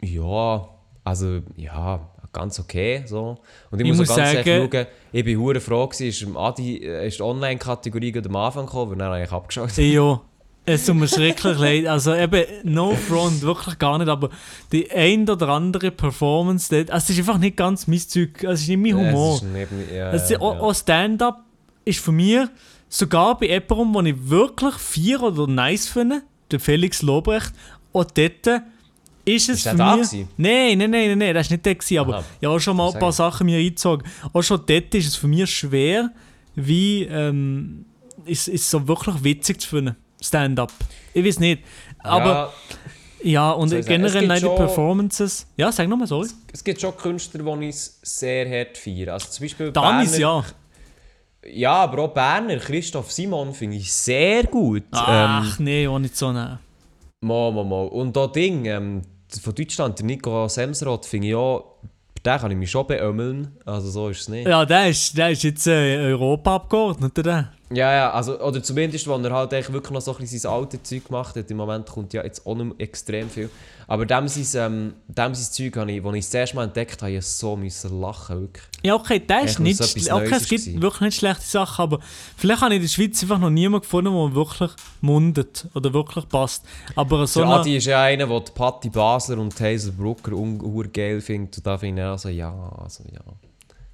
ja, also ja, ganz okay. So. Und ich, Ich muss, muss auch ganz sagen- ehrlich schauen, ich bin hure froh gewesen, ist Adi, äh, ist die Online-Kategorie am Anfang gekommen, weil dann habe ich abgeschaltet. Ja, es tut mir schrecklich leid. Also eben, no front, wirklich gar nicht, aber die ein oder andere Performance, dort, also es ist einfach nicht ganz mein Zeug, also es ist nicht mein Humor. Es ist neben, ja, Also, ja, auch, auch Stand-up ist für mich, sogar bei jemandem, den ich wirklich vier oder nice finde, der Felix Lobrecht, auch dort ist es Ist für da mich... gewesen? Nein, nein, nein, nein, nein, das war nicht der, gewesen, aber Aha. ich habe auch schon mal ein paar. Sachen mir eingezogen. Auch schon dort ist es für mich schwer, wie ähm, ist, ist so wirklich witzig zu finden, Stand-up. Ich weiß nicht, aber ja, ja, und es generell nein, die Performances... Ja, sag nochmal, sorry. es gibt schon Künstler, die ich sehr hart feiere. Also zum Beispiel Danis, Berner- ja. Ja, aber auch Berner, Christoph Simon finde ich sehr gut. Ähm, Ach, nee, auch nicht so nah. Mal, mal, mal. Und da Ding, ähm, von Deutschland, der Nico Semsrott, finde ich auch, den kann ich mich schon beömmeln. Also so ist es nicht. Ja, der ist, der ist jetzt äh, Europa-Abgeordneter. Ja, ja, also, oder zumindest, wenn er halt echt wirklich noch so ein bisschen sein altes Zeug gemacht hat. Im Moment kommt ja jetzt auch nicht extrem viel. Aber dem sein, ähm, dem sein Zeug, habe ich, als ich es das erste Mal entdeckt habe, ich so müssen lachen, wirklich. Ja, okay, der ist nicht schle- Okay, Neues es gibt war. wirklich nicht schlechte Sachen, aber vielleicht habe ich in der Schweiz einfach noch niemanden gefunden, der wirklich mundet oder wirklich passt. Aber so der Adi ist ja einer, der die Patti Basler und Hazel Brooker ungeil findet. Und da finde ich also, ja, also ja.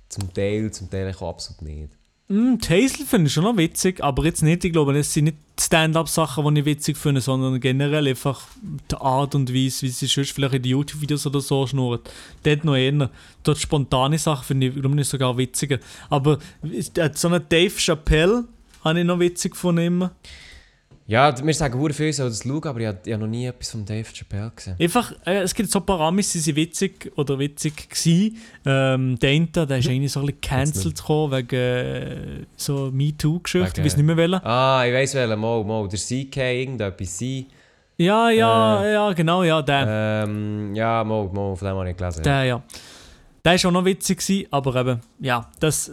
Zum Teil, zum Teil auch absolut nicht. Mm, die Hazel finde ich schon noch witzig, aber jetzt nicht, ich glaube, das sind nicht Stand-up-Sachen, die ich witzig finde, sondern generell einfach die Art und Weise, wie sie sonst vielleicht in den YouTube-Videos oder so schnurrt. Dort noch eher. Dort spontane Sachen finde ich, glaube ich, sogar witziger. Aber äh, so einen Dave Chappelle habe ich noch witzig gefunden immer. Ja, wir sagen sehr viel, soll das schauen, aber ich habe, ich habe noch nie etwas von Dave Chappelle gesehen. Einfach, äh, es gibt so ein paar Amis, die sind witzig oder witzig gewesen. Ähm, der eine, der ist eigentlich so ein bisschen cancelled gekommen wegen äh, so MeToo-Geschichten, ich weiß nicht mehr welchen. Ah, ich weiss welchen, mal, mal. Der CK, irgendetwas C. Ja, ja, ja, genau, ja, der. Ähm, ja, mal, mal, von dem habe ich gelesen. Der, ja. Der war auch noch witzig, gewesen, aber eben, ja, das, äh,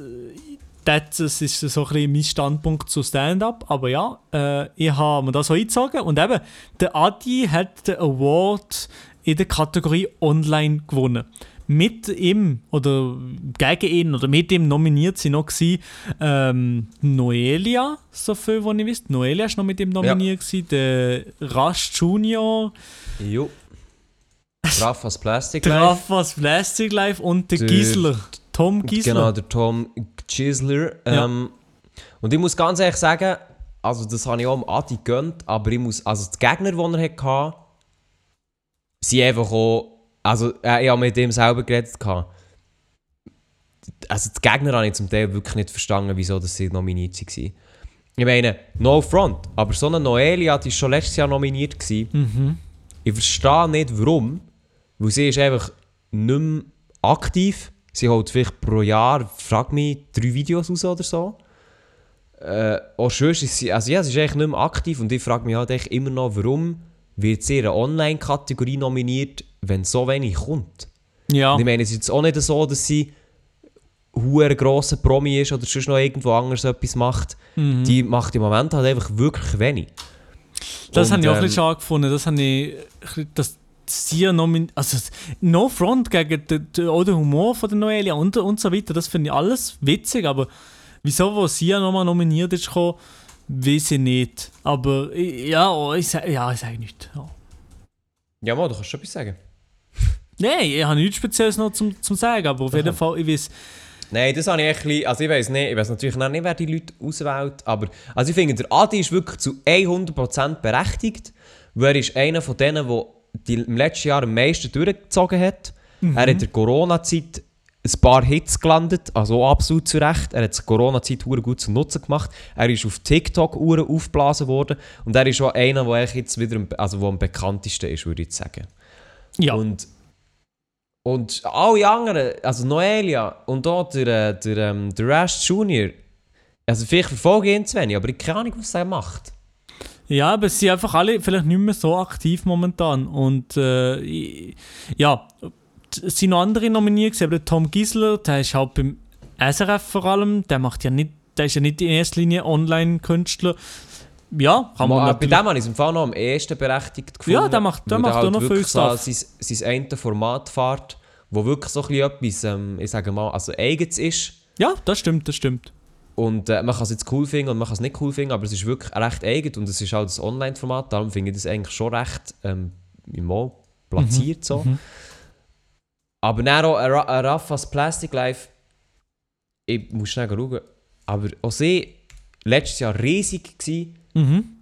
das, ist so ein bisschen mein Standpunkt zu Stand-Up. Aber ja, äh, ich habe mir das so eingezogen und eben, der Adi hat den Award in der Kategorie Online gewonnen. Mit ihm oder gegen ihn oder mit ihm nominiert sind noch gewesen, ähm, Noelia, so viel, was ich weiß. Noelia ist noch mit ihm nominiert, gewesen, der Rush Junior, Jo. Raffas Plastic Life. Raffas Plastic Life und Der- Gisler. Tom Gisler. Genau, der Tom Chisler. Ähm, Und ich muss ganz ehrlich sagen, also das habe ich auch am Adi gönnt, aber ich muss, also die Gegner, die er hatte, sind einfach auch, also äh, ich habe mit ihm selber geredet. gehabt. Also die Gegner habe ich zum Teil wirklich nicht verstanden, wieso dass sie nominiert waren. Ich meine, no front, aber so eine Noelia, die war schon letztes Jahr nominiert. Gewesen. Mhm. Ich verstehe nicht warum, weil sie ist einfach nicht mehr aktiv. Sie holt vielleicht pro Jahr, frag mich, drei Videos raus oder so. Äh, auch sonst ist sie, also ja, sie ist eigentlich nicht mehr aktiv und ich frage mich halt echt immer noch, warum wird sie in einer Online-Kategorie nominiert, wenn so wenig kommt. Ja. Und ich meine, es ist jetzt auch nicht so, dass sie ein grosser Promi ist oder sonst noch irgendwo anders etwas macht. Mhm. Die macht im Moment halt einfach wirklich wenig. Das habe ich auch ein ähm, bisschen schade gefunden. Das habe ich. Das sie nominiert. Also, no front gegen den, den, auch den Humor von der Noelia und, und so weiter. Das finde ich alles witzig, aber wieso, wo sie nochmal nominiert ist, gekommen, weiß ich nicht. Aber ja, ich, ja, ich sage nichts. Ja. ja, mal, du kannst schon etwas sagen. Nein, ich habe nichts Spezielles noch zum, zum sagen, aber auf jeden Fall, ich weiß. Nein, das habe ich bisschen, also ich weiß nicht, ich weiß natürlich noch nicht, wer die Leute auswählt, aber also ich finde, der Adi ist wirklich zu 100% berechtigt, weil er ist einer von denen, der die im letzten Jahr am meisten durchgezogen hat. Mhm. Er hat in der Corona-Zeit ein paar Hits gelandet, also absolut zu Recht. Er hat die Corona-Zeit gut zu Nutzen gemacht. Er ist auf TikTok Uhren aufgeblasen worden und er ist auch einer, der jetzt wieder also wo am bekanntesten ist, würde ich sagen. Ja. Und, und alle anderen, also Noelia und auch der, äh, der, ähm, der Rash Junior, also vielleicht verfolge ich ihn zu wenig, aber ich keine Ahnung, was er macht. Ja, aber sie sind einfach alle vielleicht nicht mehr so aktiv momentan. Und äh, ja, es sind noch andere nominiert, aber Tom Gisler, der ist halt beim SRF vor allem, der macht ja nicht, der ist ja nicht in erster Linie Online-Künstler. Ja, kann man. Bei dem habe ich es im Fall noch am ehesten berechtigt gefunden. Ja, der macht, der macht halt auch noch viel Stuff. So sein, sein eine Format fährt, wo wirklich so ein etwas, ähm, ich sage mal, also eigens ist. Ja, das stimmt, das stimmt. Und äh, man kann es jetzt cool finden und man kann es nicht cool finden, aber es ist wirklich recht eigen und es ist halt das Online-Format, darum finde ich das eigentlich schon recht ähm, mal platziert mhm. so. Mhm. Aber dann auch ein, ein Raffas Plastic Life, ich muss schnell schauen, aber auch sie letztes Jahr riesig gewesen. Mhm.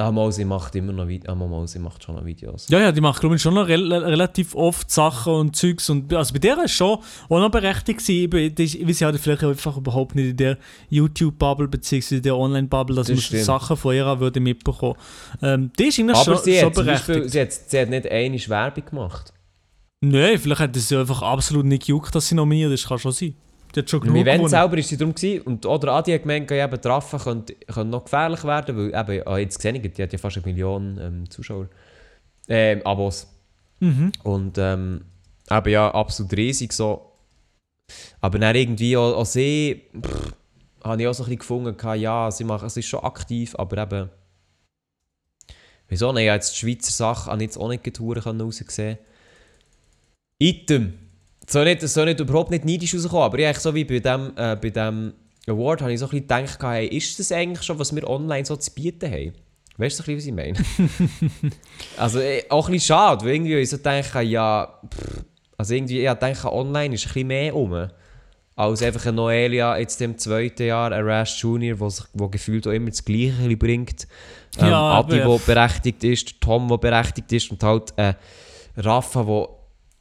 Ah, mal, sie macht immer noch Videos. Ah, mal, sie macht schon noch Videos. Ja, ja, die macht, glaube ich, schon noch re relativ oft Sachen und Zeugs. Und, also bei der ist schon auch noch berechtigt gewesen. Ich weiß ja vielleicht einfach überhaupt nicht in der YouTube-Bubble bzw. der Online-Bubble, dass das man Sachen von ihr würde mitbekommen. Ähm, die ist eigentlich Aber schon, sie schon berechtigt. Beispiel, sie, hat, sie hat nicht eine Werbung gemacht. Nein, vielleicht hat es sie einfach absolut nicht gejuckt, dass sie nominiert ist. Kann schon sein. Die hat schon genug Im Event gewonnen. selber war sie darum gewesen, und oder Adi hat gemeint, ja, eben Traffa könnte, könnte noch gefährlich werden, weil eben, ah, jetzt gesehen, die hat ja fast eine Million ähm, Zuschauer, ähm, Abos. Mhm. Und ähm, eben ja, absolut riesig so. Aber dann irgendwie auch, auch sie, pff, habe ich auch so ein bisschen gefunden, ja, sie macht, es ist schon aktiv, aber eben, wieso nicht, ja, jetzt die Schweizer Sache habe ich jetzt auch nicht rausgesehen. Item soll nicht, soll nicht überhaupt nicht neidisch rauskommen, aber ich so wie bei dem, äh, bei dem Award habe ich so ein bisschen gedacht, hey, ist das eigentlich schon, was wir online so zu bieten haben? Weißt du, was ich meine? also äh, auch ein bisschen schade, weil irgendwie ich so denke, ja, pff, also irgendwie, ich denke, online ist ein bisschen mehr um. Als einfach ein Noelia jetzt im zweiten Jahr, ein Rash Junior, der gefühlt auch immer das Gleiche bringt. Ähm, ja, Adi, der berechtigt ist, Tom, der berechtigt ist und halt äh, Rafa, der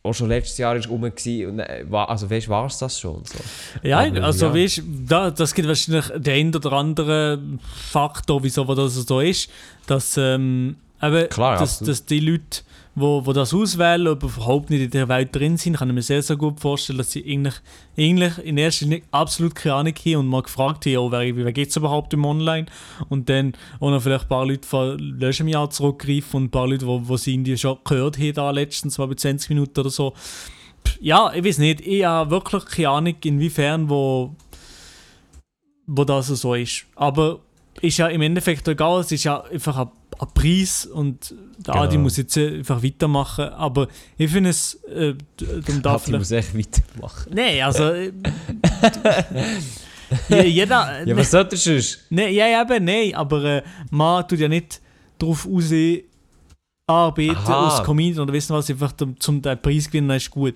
auch schon letztes Jahr ist rum und äh, also weißt war es das schon so? Ja, Aber, also ja. weißt da, das gibt wahrscheinlich den einen oder anderen Faktor, wieso das so ist, dass, ähm, eben, Klar, dass, dass die Leute wo, wo das auswählen, aber überhaupt nicht in der Welt drin sind, kann ich mir sehr, sehr gut vorstellen, dass sie eigentlich, eigentlich in erster Linie absolut keine Ahnung haben und mal gefragt haben, oh, wer, wer geht es überhaupt im Online? Und dann auch noch vielleicht ein paar Leute von letztem Jahr zurückgreifen und ein paar Leute, wo, wo sie irgendwie schon gehört haben, da letztens mal bei 20 Minuten oder so. Ja, ich weiß nicht, ich habe wirklich keine Ahnung, inwiefern wo, wo das so ist. Aber ist ja im Endeffekt egal, es ist ja einfach ein einen Preis und der genau. Adi muss jetzt einfach weitermachen. Aber ich finde es. Äh, um da Adi muss echt weitermachen. Nein, also. Äh, jeder. Ja, was sollte du Nein, ja, eben, nein, aber äh, man tut ja nicht darauf aus, arbeiten Aha. als Comedian oder wissen was, einfach zum den Preis gewinnen, ist gut.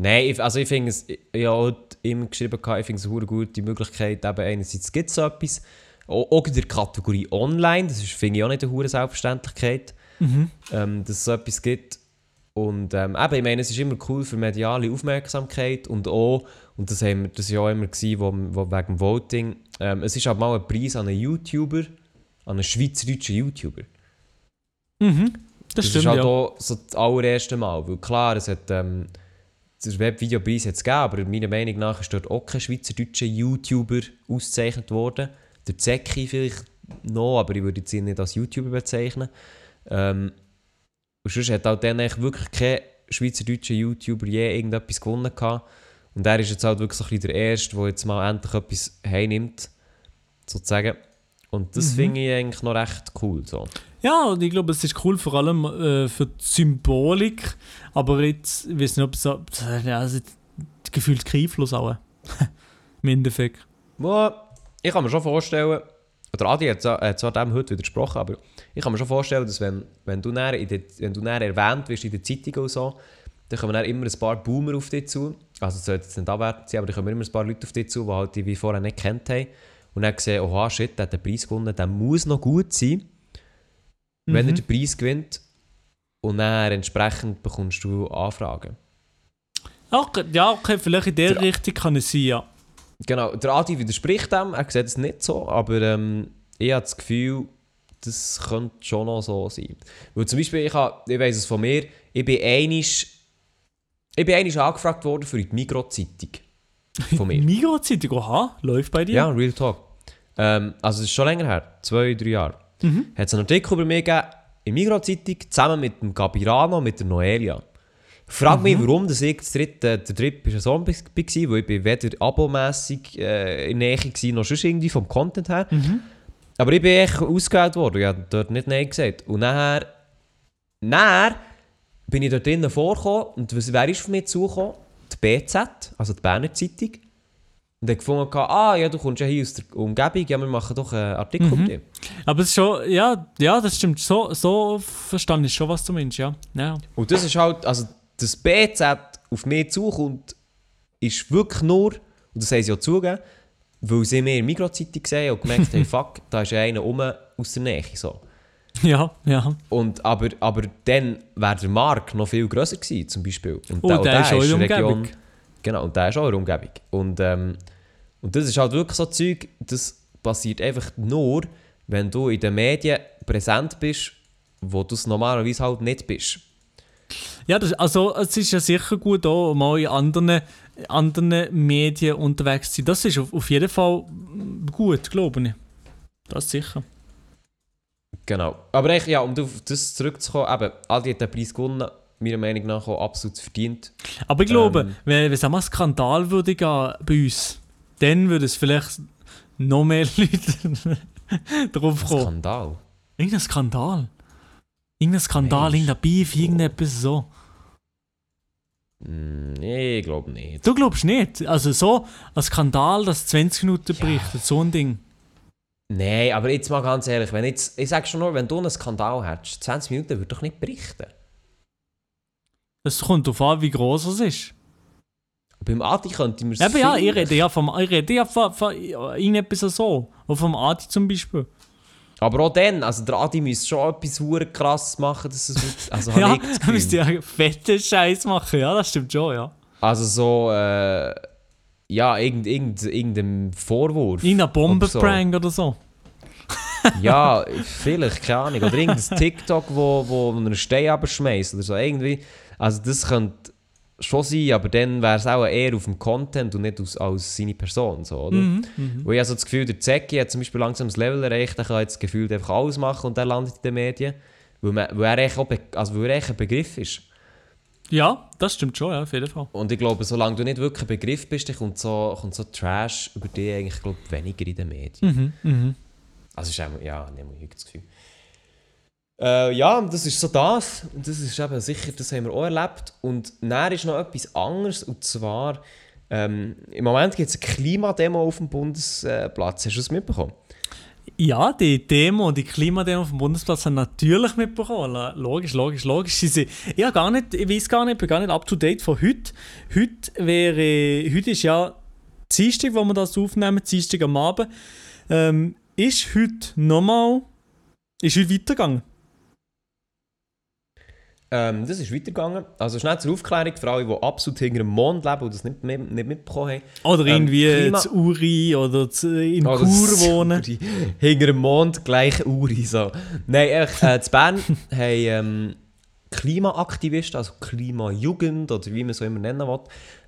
Nein, also ich finde es, ich habe immer geschrieben, ich finde es eine gute Möglichkeit, eben einerseits gibt es so etwas, auch in der Kategorie Online, das finde ich auch nicht eine hohe Selbstverständlichkeit, mhm. ähm, dass es so etwas gibt. Und ähm, eben, ich meine, es ist immer cool für mediale Aufmerksamkeit und auch, und das, haben wir, das war auch immer, gewesen, wo, wo wegen Voting, ähm, es ist halt mal ein Preis an einen YouTuber, an einen schweizerdeutschen YouTuber. Mhm, das, das stimmt, ist halt ja. auch so das allererste Mal, weil klar, es hat, ähm, der Webvideopreis hat es gegeben, aber meiner Meinung nach ist dort auch kein schweizerdeutscher YouTuber ausgezeichnet worden der Zeki vielleicht noch, aber ich würde ihn nicht als YouTuber bezeichnen. Ähm, und sonst hat auch dann eigentlich wirklich kein schweizerdeutscher YouTuber je irgendetwas gewonnen gehabt. Und er ist jetzt halt wirklich so ein bisschen der Erste, der jetzt mal endlich etwas heimnimmt, sozusagen. Und das mhm. finde ich eigentlich noch recht cool. So. Ja, und ich glaube, es ist cool vor allem äh, für die Symbolik, aber jetzt, ich weiß nicht, ob es so, ja, also, gefühlt greiflos auch. Im Endeffekt. Well, ich kann mir schon vorstellen, oder Adi hat zwar dem heute widersprochen, aber ich kann mir schon vorstellen, dass wenn, wenn du näher, wenn du näher erwähnt wirst in der Zeitung und so, dann kommen dann immer ein paar Boomer auf dich zu. Also es sollte jetzt nicht abwertend sein, aber dann kommen immer ein paar Leute auf dich zu, die halt die wie vorher nicht kennt haben. Und dann sehen, oha, shit, der hat den Preis gewonnen, der muss noch gut sein, wenn er Mhm. den Preis gewinnt. Und dann entsprechend bekommst du Anfragen. Okay, ja, okay, vielleicht in der Der- Richtung kann es sein, ja. Genau, der Adi widerspricht dem, er sieht es nicht so, aber ähm, ich habe das Gefühl, das könnte schon noch so sein. Weil zum Beispiel, ich, habe, ich weiss es von mir, ich bin einisch, ich bin einisch angefragt worden für die Migros-Zeitung von mir. Migros-Zeitung, oha, läuft bei dir? ja, Real Talk. Ähm, also es ist schon länger her, zwei, drei Jahre. Mhm. Hat es einen Artikel über mich gegeben, in Migros-Zeitung, zusammen mit dem Gabirano, mit der Noelia. Frag Mhm. mich, warum dass ich das dritte, der dritte Person war, weil ich bin weder abomässig äh, in Nähe war, noch sonst irgendwie vom Content her. Mhm. Aber ich bin echt ausgewählt worden, ich habe dort nicht Nein gesagt. Und nachher, nachher bin ich dort drinnen vorgekommen und was, wer ist auf mich zugekommen? Die BZ, also die Berner Zeitung. Und ich gefunden, ah ja, du kommst ja hier aus der Umgebung, ja, wir machen doch einen Artikel Mhm. dich. Aber es ist schon, ja, ja, das stimmt. So, so verstanden ist schon, was du meinst, ja. ja. Und das ist halt, also das BZ auf mich zukommt, ist wirklich nur, und das haben sie auch zugegeben, weil sie mir in Mikrozeitung gesehen und gemerkt haben, fuck, da ist einer rum aus der Nähe. So. Ja, ja. Und, aber, aber dann wäre der Markt noch viel grösser gewesen, zum Beispiel. Und Oh, der ist auch in der Umgebung. Genau, und der ist auch in der Umgebung. Und, ähm, und das ist halt wirklich so Zeug, das passiert einfach nur, wenn du in den Medien präsent bist, wo du es normalerweise halt nicht bist. Ja, das, also es ist ja sicher gut, auch mal in anderen, anderen Medien unterwegs zu sein. Das ist auf, auf jeden Fall gut, glaube ich. Das sicher. Genau. Aber echt, ja, um auf das zurückzukommen, eben, Adi hat den Preis gewonnen, meiner Meinung nach auch absolut verdient. Aber ich glaube, Ähm. wenn, es einmal Skandal würde gehen bei uns, dann würde es vielleicht noch mehr Leute drauf kommen. Skandal. Irgendein Skandal. Irgendein Skandal, Mensch. irgendein Beef, irgendetwas so. Hm, nee, ich glaube nicht. Du glaubst nicht? Also so ein Skandal, das 20 Minuten Ja. berichtet, so ein Ding. Nein, aber jetzt mal ganz ehrlich, wenn jetzt, ich sage schon nur, wenn du einen Skandal hättest, 20 Minuten würde doch nicht berichten. Es kommt darauf an, wie groß es ist. Beim Adi könnte man es Eben ja, ich rede ja vom, ich rede ja von, von irgendetwas so. Oder vom Adi zum Beispiel. Aber auch dann, also der Adi müsste schon etwas hure krass machen, dass es also Ja, ich das du Gefühl. müsst ja fette Scheiß machen, ja, das stimmt schon, ja. Also so, äh, ja, irgend, irgend, Vorwurf. Oder so. Bombenprank oder so. Ja, vielleicht, keine Ahnung. Oder irgendein TikTok, wo, wo einen Stein abschmeißt oder so. Irgendwie. Also das könnte schon sein, aber dann wäre es auch eher auf dem Content und nicht aus, als seine Person. So, oder? Mhm, mhm. Wo ich habe so das Gefühl, der Zeki hat zum Beispiel langsam das Level erreicht, er kann jetzt gefühlt einfach alles machen und er landet in den Medien. Weil, man, weil er echt auch also weil er echt ein Begriff ist. Ja, das stimmt schon, ja, auf jeden Fall. Und ich glaube, solange du nicht wirklich ein Begriff bist, kommt so, kommt so Trash über dich eigentlich glaub, weniger in den Medien. Mhm, mhm. Also ist auch, ja, nicht mal das Gefühl. Äh, ja, das ist so das. Und das ist eben sicher, das haben wir auch erlebt. Und dann ist noch etwas anderes. Und zwar, ähm, im Moment gibt es eine Klimademo auf dem Bundesplatz. Hast du es mitbekommen? Ja, die Demo, die Klimademo vom Bundesplatz haben natürlich mitbekommen. Logisch, logisch, logisch. Sie sind, ich, hab gar nicht, ich weiß gar nicht, ich bin gar nicht up to date von heute. Heute wäre, heute ist ja Dienstag, wo wir das aufnehmen, Dienstag am Abend. Ähm, ist heute nochmal, ist heute weitergegangen? Ähm, das ist weitergegangen. Also schnell zur Aufklärung für alle, die absolut hinter dem Mond leben und das nicht, nicht, nicht mitbekommen haben. Oder Ähm, irgendwie Klima- zu Uri oder zu, in Chur das- wohnen. Hinter dem Mond gleich Uri. So. Nein, echt, äh, in Bern haben ähm, Klimaaktivisten, also Klimajugend oder wie man es immer nennen will,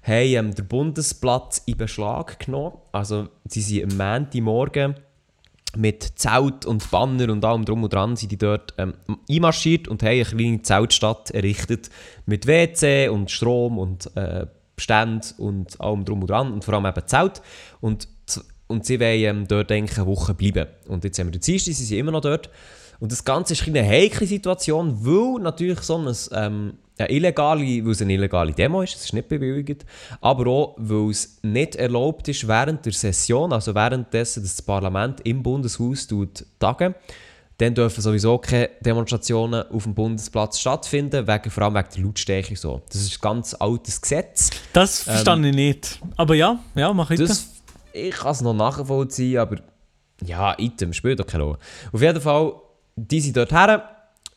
haben ähm, den Bundesplatz in Beschlag genommen. Also sie sind am Montagmorgen mit Zelt und Banner und allem drum und dran sind die dort ähm, einmarschiert und haben eine kleine Zeltstadt errichtet mit WC und Strom und äh, Ständen und allem drum und dran und vor allem eben Zelt. Und und sie wollen ähm, dort eigentlich eine Woche bleiben. Und jetzt haben wir den Dienstag, sie sind immer noch dort. Und das Ganze ist eine heikle Situation, weil natürlich so ein, ähm, eine illegale, weil es eine illegale Demo ist, es ist nicht bewilligt, aber auch, weil es nicht erlaubt ist während der Session, also währenddessen das Parlament im Bundeshaus tut tagen, dann dürfen sowieso keine Demonstrationen auf dem Bundesplatz stattfinden, wegen, vor allem wegen der Lautstärke. So. Das ist ein ganz altes Gesetz. Das verstehe ich nicht. Aber ja, ja, mach ich das. Ich kann es noch nachvollziehen, aber ja, Item spielt doch keine Rolle. Auf jeden Fall, die sind dort her.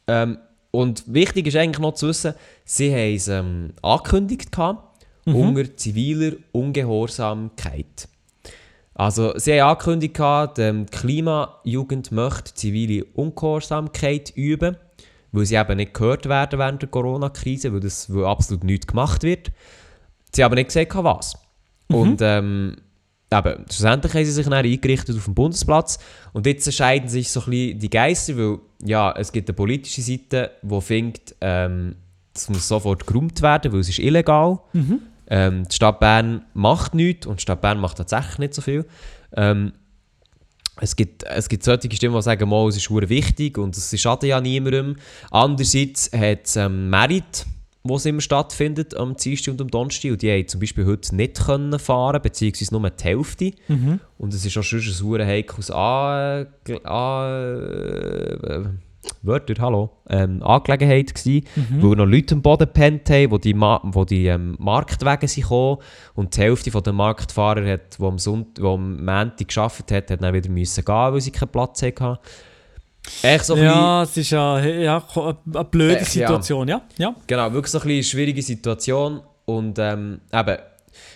Ähm, und wichtig ist eigentlich noch zu wissen, sie haben es ähm, angekündigt gehabt, Mhm. unter ziviler Ungehorsamkeit. Also, sie haben angekündigt, gehabt, ähm, die Klimajugend möchte zivile Ungehorsamkeit üben, weil sie eben nicht gehört werden während der Corona-Krise, weil, das, weil absolut nichts gemacht wird. Sie haben aber nicht gesagt, was. Und ähm, eben, schlussendlich haben sie sich dann eingerichtet auf dem Bundesplatz und jetzt entscheiden sich so ein bisschen die Geister, weil ja, es gibt eine politische Seite, die findet, ähm, das muss sofort geräumt werden, weil es ist illegal. Ähm, die Stadt Bern macht nichts und die Stadt Bern macht tatsächlich nicht so viel. Ähm, es gibt, es gibt solche Stimmen, die sagen, mal, es ist wichtig und es schadet ja niemandem. Andererseits hat es ähm, Merit, wo es immer stattfindet, am Dienstag und am Donnerstag. Und die haben zum Beispiel heute nicht können fahren beziehungsweise nur die Hälfte. Und es ist auch schon ein verdammt heikles An... An Wörter, hallo, ähm, Angelegenheit gewesen, weil noch Leute am Boden gepennt haben, wo die, Ma wo die ähm, Marktwege sind gekommen und die Hälfte der Marktfahrer, hat, die am, die am Montag gearbeitet hat, hat dann wieder müssen gehen, weil sie keinen Platz hatten. Echt so bisschen- Ja, es ist ja, ja eine blöde Äh, ja. Situation, ja. ja. Genau, wirklich so ein eine schwierige Situation. Und ähm, eben,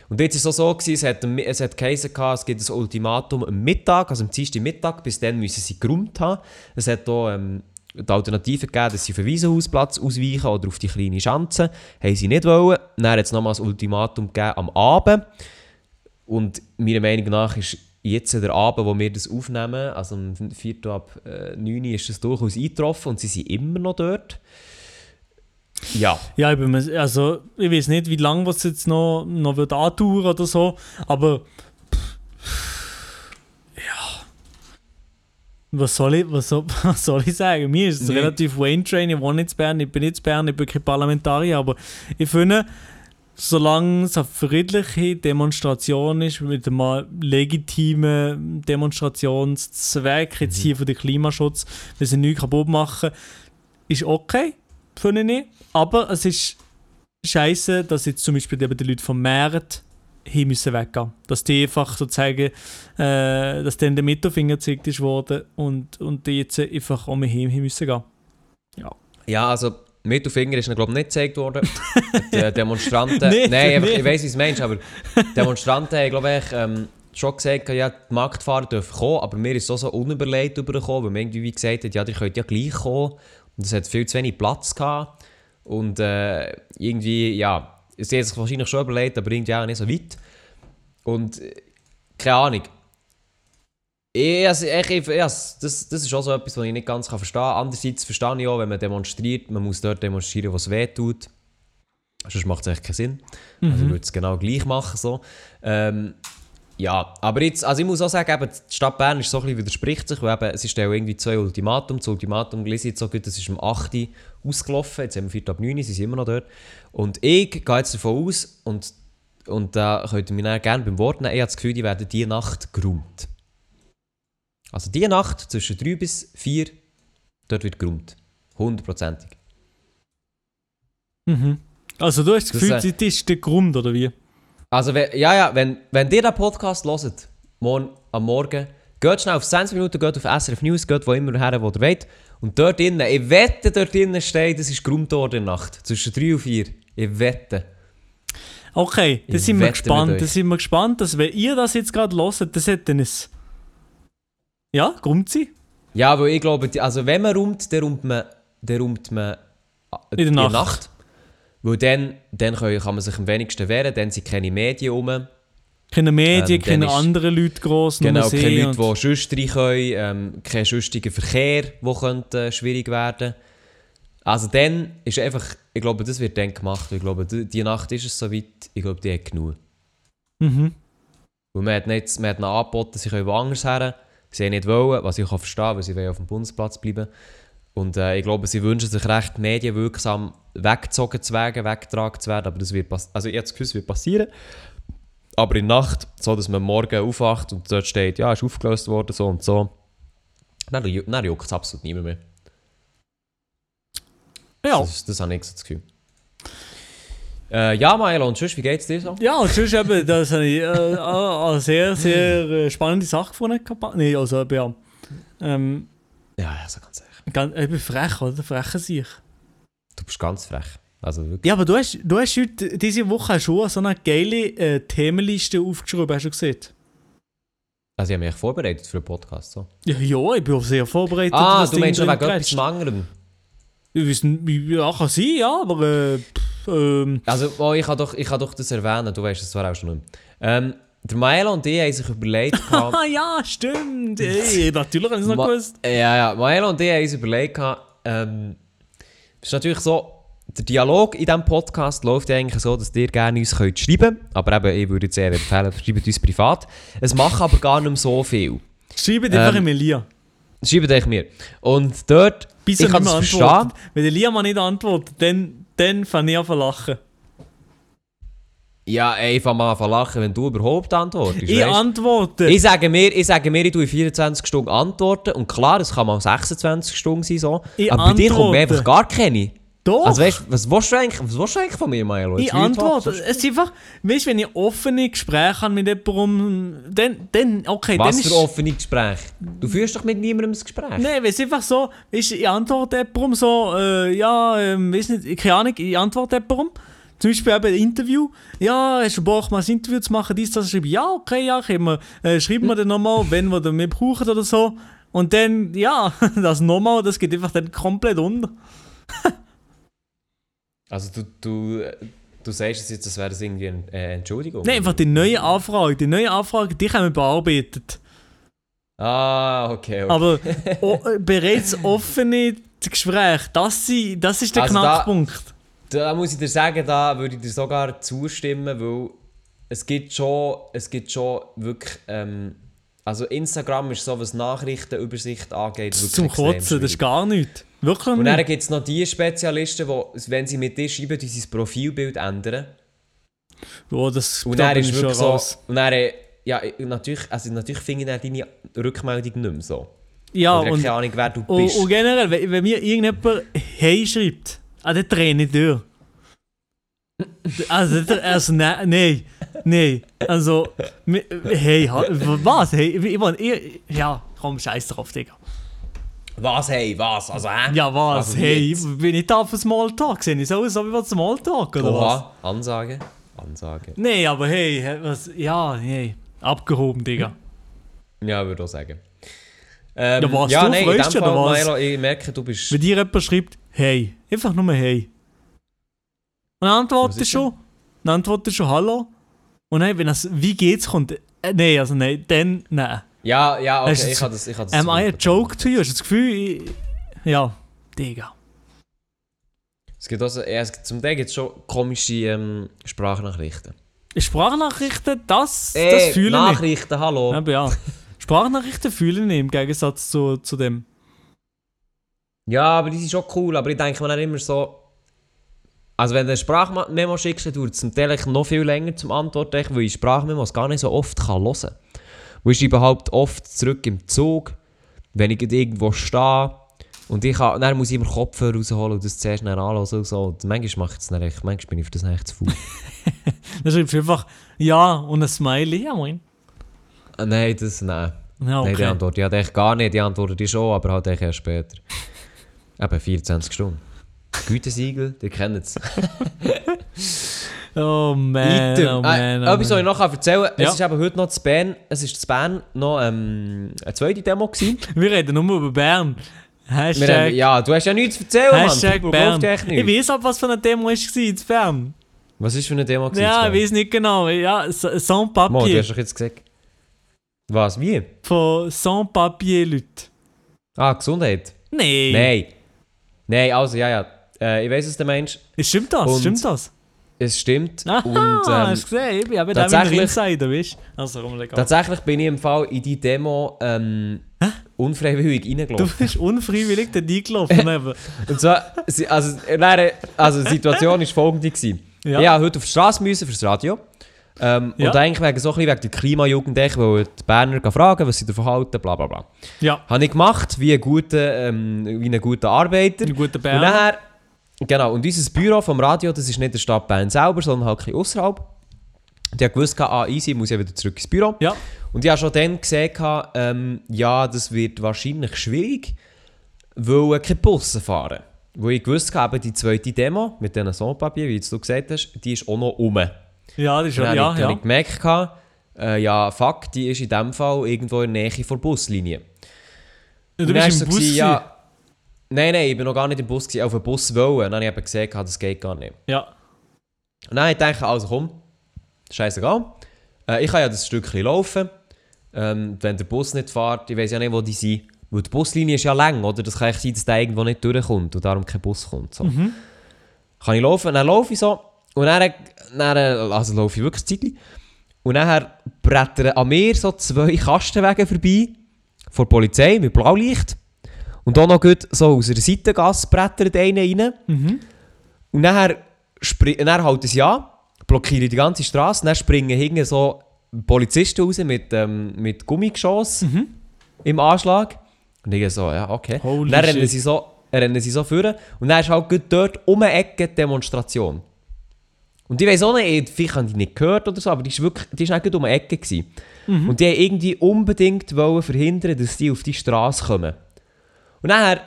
und jetzt war es so, gewesen, es hat, es hat geheißen, gehabt, es gibt ein Ultimatum am Mittag, also am Dienstag Mittag, bis dann müssen sie geräumt haben. Es hat auch ähm, die Alternative gegeben, dass sie auf den Wiesenhausplatz ausweichen oder auf die kleine Schanze. Haben sie nicht wollen. Dann hat es nochmals ein Ultimatum gegeben am Abend. Und meiner Meinung nach ist jetzt der Abend, wo wir das aufnehmen, also am 4. ab äh, 9 Uhr, ist das durchaus eingetroffen und sie sind immer noch dort. Ja. Ja, ich, bin also, ich weiß nicht, wie lange es jetzt noch, noch wird andauern oder so, aber pff, ja. Was soll ich, was soll, was soll ich sagen? Mir ist es Nee. relativ Wayne Train, ich wohne jetzt in Bern, ich bin jetzt in Bern, ich bin kein Parlamentarier, aber ich finde, solange es eine friedliche Demonstration ist, mit einem legitimen Demonstrationszweck, jetzt hier für den Klimaschutz, wir sind nichts kaputt machen, ist okay, finde ich. Aber es ist scheiße, dass jetzt zum Beispiel eben die Leute vom Markt hin müssen weggehen. Dass die einfach sozusagen, äh, dass denen der Mittelfinger gezeigt ist worden und, und die jetzt einfach um mich hin müssen gehen. Ja, also Mittelfinger ist glaube ich, nicht gezeigt worden. die Demonstranten. Nicht, Nein, einfach, ich weiß, wie es meinst, aber Demonstranten haben, glaube ich, ähm, schon gesagt, ja, die Marktfahrer dürfen kommen, aber mir ist es so unüberlegt übergekommen, weil man irgendwie wie gesagt hat, ja, die könnt ja gleich kommen. Und es hat viel zu wenig Platz gehabt. Und äh, irgendwie, ja, sie haben sich wahrscheinlich schon überlegt, aber irgendwie auch nicht so weit. Und äh, keine Ahnung. Ich, also, ich, ich, ja, das, das ist auch so etwas, was ich nicht ganz kann verstehen kann. Andererseits verstehe ich auch, wenn man demonstriert, man muss dort demonstrieren, was weh tut. Sonst macht es eigentlich keinen Sinn. Also ich würde es genau gleich machen. So. Ähm, ja, aber jetzt, also ich muss auch sagen, eben, die Stadt Bern ist so ein bisschen widerspricht sich, weil eben, es ist ja irgendwie zwei Ultimatum. Das Ultimatum lese ich jetzt so gut, das ist am 8. Uhr ausgelaufen, jetzt haben wir 4. ab 9. Uhr, sie sind immer noch dort. Und ich gehe jetzt davon aus, und, und da könnt ihr mich gerne beim Wort nehmen, ich habe das Gefühl, die werden diese Nacht geräumt. Also diese Nacht zwischen 3 bis 4, dort wird geräumt. Hundertprozentig. Mhm. Also du hast das Das, Gefühl, äh, das ist der Grund, oder wie? Also, wenn, ja, ja, wenn, wenn ihr den Podcast hört, morgen am Morgen, geht schnell auf 20 Minuten, geht auf SRF News, geht wo immer her, wo ihr wollt. Und dort drinnen, ich wette, dort drinnen steht, das ist in der Nacht. Zwischen 3 und 4. Ich wette. Okay, da sind wir gespannt. Da sind wir gespannt, dass wenn ihr das jetzt gerade hört, das hätte dann ein... Ja, Grund sein. Ja, weil ich glaube, also wenn man räumt, dann räumt man, dann räumt man äh, In der Nacht. Weil dann, dann kann man sich am wenigsten wehren, dann sind keine Medien rum. Keine Medien, Ähm, keine anderen Leute gross, Genau, sie keine Leute, die sonst rein können, ähm, kein sonstiger Verkehr, der könnte, äh, schwierig werden Also dann ist einfach, ich glaube, das wird dann gemacht. Ich glaube, die, die Nacht ist es soweit, ich glaube, die hat genug. Mhm. Weil man hat, nicht, man hat ihnen angeboten, sie können woanders her. Sie haben nicht wollen, was ich verstehe, weil sie auf dem Bundesplatz bleiben. Und äh, ich glaube, sie wünschen sich recht medienwirksam weggezogen zu werden, weggetragen zu werden. Aber das wird passieren. Also ich habe das Gefühl, wird passieren. Aber in der Nacht, so dass man morgen aufwacht und dort steht, ja, ist aufgelöst worden, so und so. Dann, dann juckt es absolut niemand mehr. Ja. Das, das habe ich so das Gefühl. Äh, ja, Milo, und sonst, wie geht's dir so? Ja, und sonst eben, das habe ich äh, eine sehr, sehr äh, spannende Sache gefunden. Nein, also eben, ja. Ähm, Ja, ja, so ganz ehrlich. ganz, eben frech, oder? Freche sich. Du bist ganz frech. Also wirklich. Ja, aber du hast, du hast heute, diese Woche schon so eine geile äh, Themenliste aufgeschrieben, hast du gesehen? Also ich habe mich vorbereitet für einen Podcast. So. Ja, ja, ich bin auch sehr vorbereitet. Ah, du Ding meinst wegen etwas anderem. Ja, kann sein, ja, aber äh, ähm, Also, oh, ich kann doch, ich kann doch das erwähnen, du weißt es zwar auch schon nicht mehr. Ähm, der Milo und ich haben sich überlegt... ah ja, stimmt. Ey, natürlich habe ich es noch gewusst. Ja, ja, Milo und ich haben uns überlegt, ähm, es ist natürlich so, der Dialog in diesem Podcast läuft ja eigentlich so, dass ihr gerne uns könnt schreiben könnt. Aber eben, ich würde sehr empfehlen, schreibt uns privat. Es macht aber gar nicht mehr so viel. Schreibt einfach Ähm, ähm, Elia. Schreibt euch mir. Und dort, Bis ich kann mehr verstehen. Wenn Elia mal nicht antwortet, dann, dann fange ich an zu lachen. Ja, einfach mal anfangen lachen, wenn du überhaupt antwortest. Ich weisst? antworte. Ich sage mir, ich sage mir, ich tue in 24 Stunden antworten. Und klar, es kann mal 26 Stunden sein. So. Ich aber bei dir kommt mir antworte. einfach gar keine. Doch. Also weißt, was willst du eigentlich, was willst du eigentlich von mir, Milo? ich Jetzt talk, antworte. Es ist einfach, weißt du, wenn ich offene Gespräche habe mit jemandem, dann, dann okay, Was dann für ist... offene Gespräche? Du führst doch mit niemandem ein Gespräch. Nein, weil es einfach so, weißt, ich antworte jemandem so, äh, ja, ähm, weiß nicht, keine Ahnung, ich antworte jemandem, zum Beispiel eben ein Interview, ja, hast du Bock mal ein Interview zu machen, dies, das, schreibe ich, ja, okay, ja, wir, äh, schreiben wir dann nochmal, wenn wir dann mehr brauchen oder so. Und dann, ja, das nochmal, das geht einfach dann komplett unter. Also du, du, du sagst es jetzt, als wäre das irgendwie eine äh, Entschuldigung. Nein, einfach die neue Anfrage, die neue Anfrage, die haben wir bearbeitet. Ah, okay. okay. Aber o, äh, bereits offene Gespräche, das, sie- das ist der Also da- Knackpunkt. Da muss ich dir sagen, da würde ich dir sogar zustimmen, weil es gibt schon, es gibt schon wirklich, ähm, also Instagram ist so, was Nachrichtenübersicht angeht, wirklich Zum Kotzen, das ist gar nichts. Wirklich Und dann gibt es noch die Spezialisten, die, wenn sie mit dir schreiben, sein Profilbild ändern. Ja, das Und da dann ist ich wirklich so, raus. und dann, äh, ja, ich- natürlich, also natürlich finde ich dann deine Rückmeldung nicht mehr so. Ja, und, keine Ahnung, wer du und, bist. und generell, wenn, wenn mir irgendjemand Hey schreibt, ah, dann drehe ich durch. Also, also nein, nein, nein. Also, hey, was? Hey, ich, ich, ich, ja, komm, scheiß drauf, Digga. Was, hey, was? Also, hä? Ja, was? Also, hey, jetzt? bin ich da für Smalltalk? Sehe ich sowieso wie was Smalltalk, oder was? Oha, Ansage. Ansage. Nee, aber hey, was? Ja, nee. Abgehoben, Digga. Ja, würde ich auch sagen. Ähm, Ja, was, ja, du nein, in freust dich, oder was? Milo, ich merke, du bist... Wenn dir jemand schreibt, hey, einfach nur hey. Und dann Was antwortet schon, dann antwortet schon Hallo. Und dann, wenn das wie geht's kommt, äh, nee, also nein, dann nein. Ja, ja, okay, ich habe das, ich habe das Am I a joke to you? Hast du das Gefühl, ich, ja, Digga. Es gibt also, ja, es gibt, zum Teil gibt es schon komische ähm, Sprachnachrichten. Sprachnachrichten, das, Ey, das fühle ich. Nachrichten, hallo. Aber ja, Sprachnachrichten fühle ich nicht im Gegensatz zu, zu dem. Ja, aber die sind schon cool, aber ich denke mir dann immer so... Also wenn du eine Sprachmemo schickst, dauert es zum Teil noch viel länger zum Antworten, weil ich Sprachmemos gar nicht so oft kann hören kann. Ich schreibe halt oft zurück im Zug, wenn ich irgendwo stehe. Und ich kann, dann muss ich immer Kopfhörer rausholen und das zuerst dann anhören und so. Und manchmal macht es dann echt, manchmal bin ich für das dann echt zu faul. Dann schreibst du einfach ja und ein Smiley, ja moin. Ah, nein, das, nein. Ja, Nein, die okay. Antwort, hat echt gar nicht. Die antwortet die schon, aber halt echt erst später. Eben 24 Stunden. Gütesiegel, die kennen es. Oh man, Item. oh man, äh, oh etwas, was ich noch erzählen kann. Ja. Es ist eben heute noch zu Bern, es ist zu Bern noch ähm, eine zweite Demo gewesen. Wir reden nur über Bern. Hashtag, haben, ja, du hast ja nichts zu erzählen, Hashtag Mann. Bern. Ich weiß aber, was für eine Demo war in Bern. Was ist für eine Demo gewesen? Ja, ich weiß nicht genau. Ja, Sans Mo, du Papier. hast doch jetzt gesagt. Was, wie? Von Sans Papier Leute. Ah, Gesundheit. Nee. Nein. Nein, also, ja, ja. Äh, ich weiß, was du meinst. Stimmt das? Und- Stimmt das? Es stimmt. Aha, und, ähm, hast du gesehen? Ich bin der tatsächlich- Insider, weißt du? Also, tatsächlich bin ich im Fall in die Demo ähm, unfreiwillig Du reingelaufen. bist unfreiwillig da eingelaufen. eben. Und zwar, also, nein, also die Situation war folgende. Gewesen. Ja. Ich heute auf die Straße müssen fürs Radio. Ähm, Ja. Und eigentlich wegen, so ein bisschen wegen der Klimajugend, ich wollte die Berner fragen, was sie davon halten, bla bla bla. ja, Habe ich gemacht, wie ein guter, ähm, wie ein guter Arbeiter. ein guter nachher, genau, und unser Büro vom Radio, das ist nicht der Stadt Bern selber, sondern halt ein bisschen außerhalb. Und ich habe gewusst, ah, easy, muss ich wieder zurück ins Büro. Ja. Und ich habe schon dann gesehen, ähm, ja, das wird wahrscheinlich schwierig, weil keine Busse fahren. Wo ich gewusst habe, die zweite Demo mit diesen Sonnenpapier, wie jetzt du gesagt hast, die ist auch noch um. Ja, das ist schon, ja, ich, dann ja. habe ich gemerkt, äh, ja, fuck, die ist in dem Fall irgendwo in der Nähe der Buslinie. Du Und dann bist ist im so Bus. gewesen, Ja. Nein, nein, ich bin noch gar nicht im Bus, gewesen, auf den Bus wollen. Dann habe ich eben gesehen, das geht gar nicht. ja. Und dann habe ich gedacht, also komm, scheißegal. Äh, ich kann ja das Stückchen laufen. Ähm, wenn der Bus nicht fährt, ich weiß ja nicht, wo die sind. Weil die Buslinie ist ja lang, oder? Das kann echt sein, dass der irgendwo nicht durchkommt und darum kein Bus kommt. So. Kann ich laufen? Und dann laufe ich so. Und dann, dann also laufe ich wirklich ein Zeitchen. Und dann brettern an mir so zwei Kastenwege vorbei. Vor der Polizei mit Blaulicht. Und auch noch gut so aus einer Seitengasse brettert einer rein. Mhm. Und nachher, dann halten sie an, blockieren die ganze Straße, dann springen hinten so Polizisten raus mit, ähm, mit Gummigeschoss im Anschlag. Und ich so, ja, okay. Holy und dann rennen shit. sie so, rennen sie so vor. Und dann ist halt gut dort um die Ecke die Demonstration. Und ich weiß auch nicht, vielleicht haben die nicht gehört oder so, aber die ist wirklich, die ist nicht um die Ecke gewesen. Und die haben irgendwie unbedingt wollen verhindern, dass die auf die Straße kommen. Und nachher,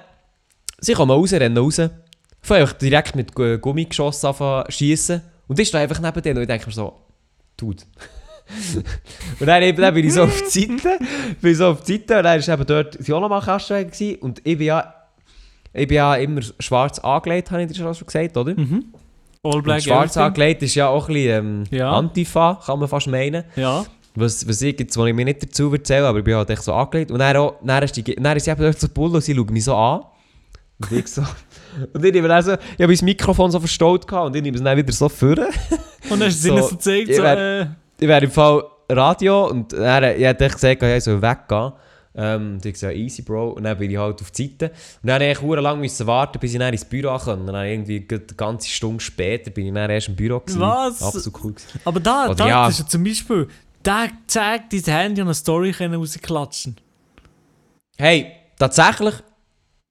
sie kommen raus, rennen raus, fangen einfach direkt mit Gu- Gummigeschoss an schießen. Und ich stehe einfach neben denen und ich denke mir so, Dude. und dann, eben, dann bin ich so auf die Seite, bin so auf die Seite und dann ist eben dort die auch nochmal gewesen. Und ich bin ja, ich bin ja immer schwarz angelegt, habe ich dir schon gesagt, oder? All Und Black schwarz everything. angelegt ist ja auch ein bisschen ähm, Ja. Antifa, kann man fast meinen. Ja. Was, was ich jetzt, was ich mir nicht dazu erzähle, aber ich bin halt echt so angelegt. Und dann, auch, dann, ist, die, dann ist sie eben dort so Bull und sie schaut mich so an. Und ich so... Und ich, nehme dann so, ich habe mein Mikrofon so verstaut gehabt und ich nehme es dann wieder so vor. Und dann hast du So, ihnen so gezeigt, ich so, wär- äh, Ich wäre im Fall Radio und er, ich hätte gesagt, ich soll weggehen. Ähm, und ich so, ja, easy, Bro. Und dann bin ich halt auf die Seite. Und dann musste ich echt lang müssen warten, bis ich dann ins Büro kam. Und dann irgendwie eine ganze Stunde später bin ich dann erst im Büro. Gewesen. Was? Absolut cool. Gewesen. aber da, Oder da ja. das ist ja zum Beispiel, da zeigt dein Handy und eine Story können rausklatschen. Hey, tatsächlich,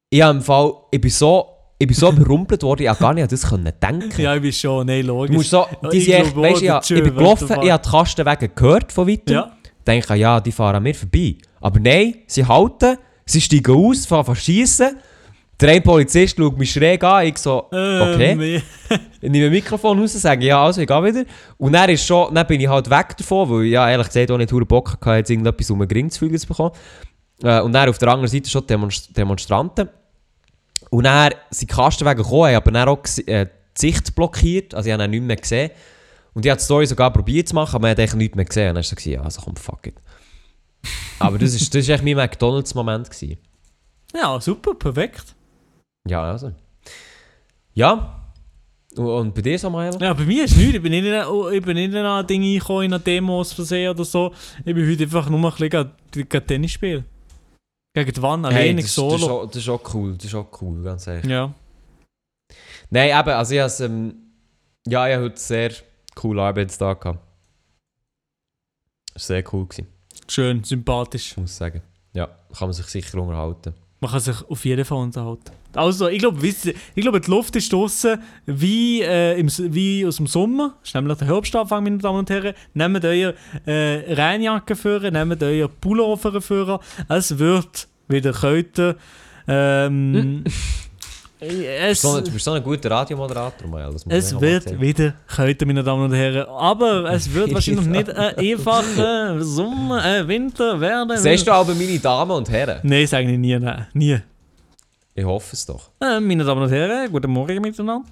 ich, im Fall, ich bin so, ich bin so überrumpelt worden, ich gar nicht an das können denken. Ja, ich bin schon, nein, logisch. Du musst so, die ich echt, weißt, ich, der ich Tschö, bin gelaufen, ich habe die Kastenwege gehört von weitem. Ja. denke, ja, die fahren an mir vorbei. Aber nein, sie halten, sie steigen aus, fahren an schiessen. Der eine Polizist schaut mich schräg an, ich so, okay. Ähm, Ich nehme ein Mikrofon raus, sage, ja, also, ich gehe wieder. Und dann, ist schon, dann bin ich halt weg davon, weil ich ja, ehrlich gesagt auch nicht verdammt Bock hatte, jetzt irgendetwas um einen Gring zu fühlen zu bekommen. Äh, und dann auf der anderen Seite schon Demonst Demonstranten. Und dann sind die Kastenwege gekommen, aber dann auch äh, die Sicht blockiert, also ich habe ihn nicht mehr gesehen. Und ich habe die Story sogar probiert zu machen, aber man hat eigentlich nichts mehr gesehen. Und dann war so, ja, also komm, fuck it. aber das ist, das ist echt mein McDonalds-Moment. ja, super, perfekt. Ja, also. Ja. Und, bei dir, Samuel? Ja, bei mir ist nichts. Ich bin nicht, in- oh, ich bin nicht in ein Ding eingekommen, in eine Demos versehen oder so. Ich bin heute einfach nur ein bisschen gegen- Tennis spielen. Gegen die Wand, Hey, alleine das, das, ist solo. auch, das ist auch cool, das ist auch cool, ganz ehrlich. Ja. Nein, eben, also ich habe ähm, ja, ich habe heute sehr coole Arbeitstag gehabt. Sehr cool, gewesen, Schön, sympathisch. muss ich sagen. Ja, kann man sich sicher unterhalten. Man kann sich auf jeden Fall unterhalten. Also, ich glaube, ich glaube die Luft ist draußen wie, äh, im, wie aus dem Sommer. Das ist nämlich der Herbstanfang, meine Damen und Herren. Nehmt eure äh, Reinjacke für, nehmt euer Pullover für. Es wird wieder kälter. Ähm, es, So, du bist so ein guter Radiomoderator, Mael. es wird wieder kälter, meine Damen und Herren. Aber es wird wahrscheinlich nicht ein einfacher Sommer, äh, Winter werden. Siehst du aber meine Damen und Herren? Nein, sage ich nie, nein. Nie. Ich hoffe es doch. Äh, meine Damen und Herren, guten Morgen miteinander.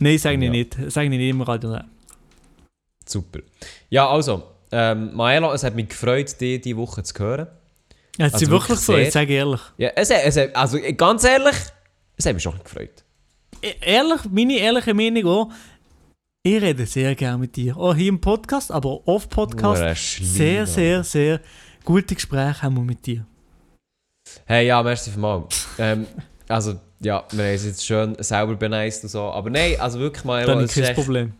Nein, sage ich Ja. nicht. Sage ich nicht im Radio. Nein. Super. Ja, also, ähm, Maelo, es hat mich gefreut, dich diese Woche zu hören. Ja, es Also ist wirklich wirklich so, ich sage ehrlich. Ja, es, es, also ganz ehrlich, es hat mich schon gefreut. E- Ehrlich, meine ehrliche Meinung auch, Ich rede sehr gerne mit dir. Auch hier im Podcast, aber off Podcast. Sehr, sehr, sehr gute Gespräche haben wir mit dir. Hey, ja, merci mal. ähm, also, ja, wir haben es jetzt schön selber beneist und so. Aber nein, also wirklich mal, Dann ist kein echt, Problem.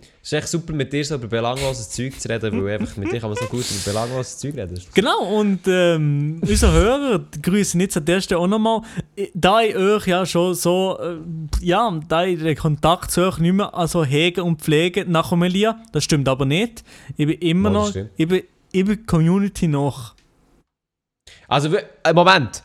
es ist echt super mit dir so über belangloses Zeug zu reden, weil einfach mit dir kann man so gut über belangloses Zeug reden. Genau, und ähm, unsere Hörer grüßen jetzt an der Stelle auch nochmal. Da ich euch ja schon so, äh, ja, da ich den Kontakt zu euch nicht mehr also hege und pflege nach Omelia, das stimmt aber nicht. Ich bin immer das noch, ich bin, ich bin Community noch. Also, äh, Moment.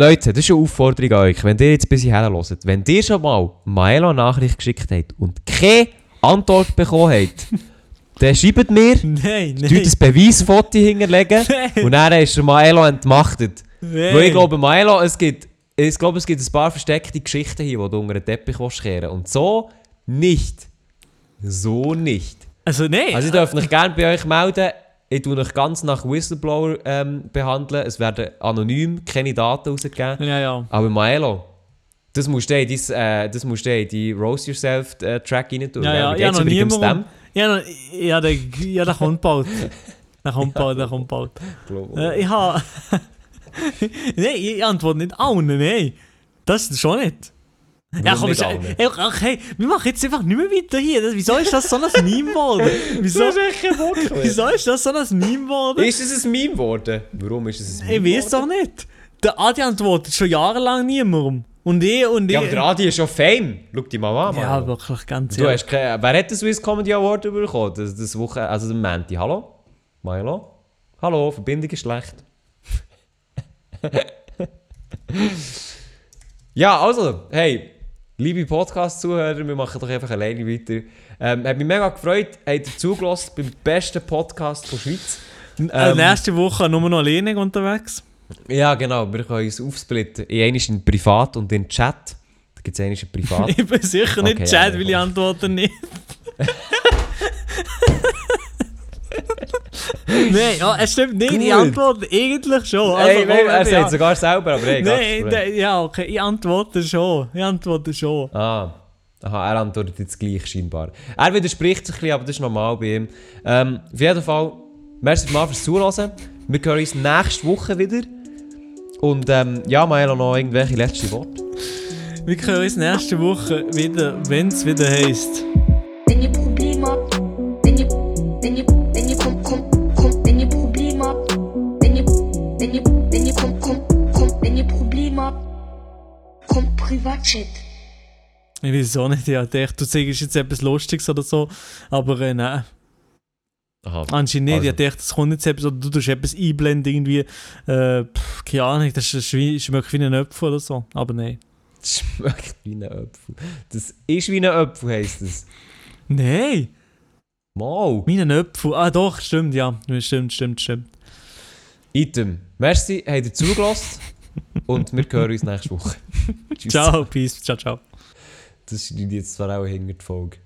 Leute, das ist eine Aufforderung an euch. Wenn ihr jetzt bis hierher hört, wenn ihr schon mal Maelo eine Nachricht geschickt habt und keine Antwort bekommen habt, dann schreibt mir, Nein, nein. ein Beweisfoto hinterlegen Nein. und dann ist Maelo entmachtet. nein. Weil ich glaube, Maelo, es gibt, ich glaube, es gibt ein paar versteckte Geschichten hier, die du unter den Teppich willst kehren Und so nicht. So nicht. Also nein. Also ich darf mich gerne bei euch melden. Ich tue euch ganz nach Whistleblower ähm, behandeln. Es werden anonym keine Daten rausgegeben. ja, ja. Aber Maelo, das musst du in dein, äh, das musst du in die Roast Yourself äh, Track rein tun. Ja, ja, habe geht's noch niemanden. Ja, noch- ja, der, ja, der kommt bald. Der kommt bald, der kommt bald. Äh, ich habe. nein, ich antworte nicht allen, nein. Das schon nicht. Ja, komm, ist, ey, ach, hey, wir machen jetzt einfach nicht mehr weiter hier. Das, wieso ist das so ein Meme geworden? Wieso, wieso ist das so ein Meme geworden? Ist es ein Meme geworden? Warum ist es ein Meme Ich weiß doch nicht. Der Adi antwortet schon jahrelang niemandem. Und ich und ich. Ja, aber der Adi ist schon Fame. Schau die mal an, Ja, wirklich ganz Du ehrlich. hast keine, wer hat den Swiss Comedy Award bekommen? Das, das Woche, also der Menti. Hallo? Milo? Hallo, Verbindung ist schlecht. ja, also, hey, liebe Podcast-Zuhörer, wir machen doch einfach alleine weiter. Ähm, hat mich mega gefreut, habt ihr zugelassen beim besten Podcast der Schweiz. Äh, nächste Woche nur noch alleine unterwegs. Ja, genau, wir können uns aufsplitten. In einmal in Privat und in Chat. Da gibt es einmal in Privat. Ich bin sicher nicht Okay, Chat, ja, weil ich antworte nicht. Nein, ja, es stimmt nicht. Ich antworte eigentlich schon. Also, er ja. sagt sogar selber, aber hey, Nein, ja, okay, ich antworte schon. Ich antworte schon. Ah, aha, er antwortet jetzt gleich scheinbar. Er widerspricht sich ein bisschen, aber das ist normal bei ihm. Ähm, auf jeden Fall, merci mal fürs Zuhören. Wir hören uns nächste Woche wieder. Und ähm, ja, Maelo, noch irgendwelche letzte Worte. Wir hören uns nächste Woche wieder, wenn es wieder heisst. Privatchat. Ich weiß auch nicht, ja, ich du sagst jetzt etwas Lustiges oder so, aber äh, nein, Aha. anscheinend nicht. Also. Ich dachte, das kommt jetzt etwas, oder du tust etwas einblenden, irgendwie, äh, pff, keine Ahnung, das ist, wie, schmeckt wie ein Apfel oder so, aber nein. Das schmeckt wie ein Apfel. Das ist wie ein Apfel, heisst das. Nein, Mal. wie ein Apfel. Ah doch, stimmt, ja, stimmt, stimmt, stimmt. Item. Merci, habt ihr zugelassen. Und wir hören uns nächste Woche. Tschüss. Ciao, peace, ciao, ciao. Das ich jetzt zwar auch die Folge.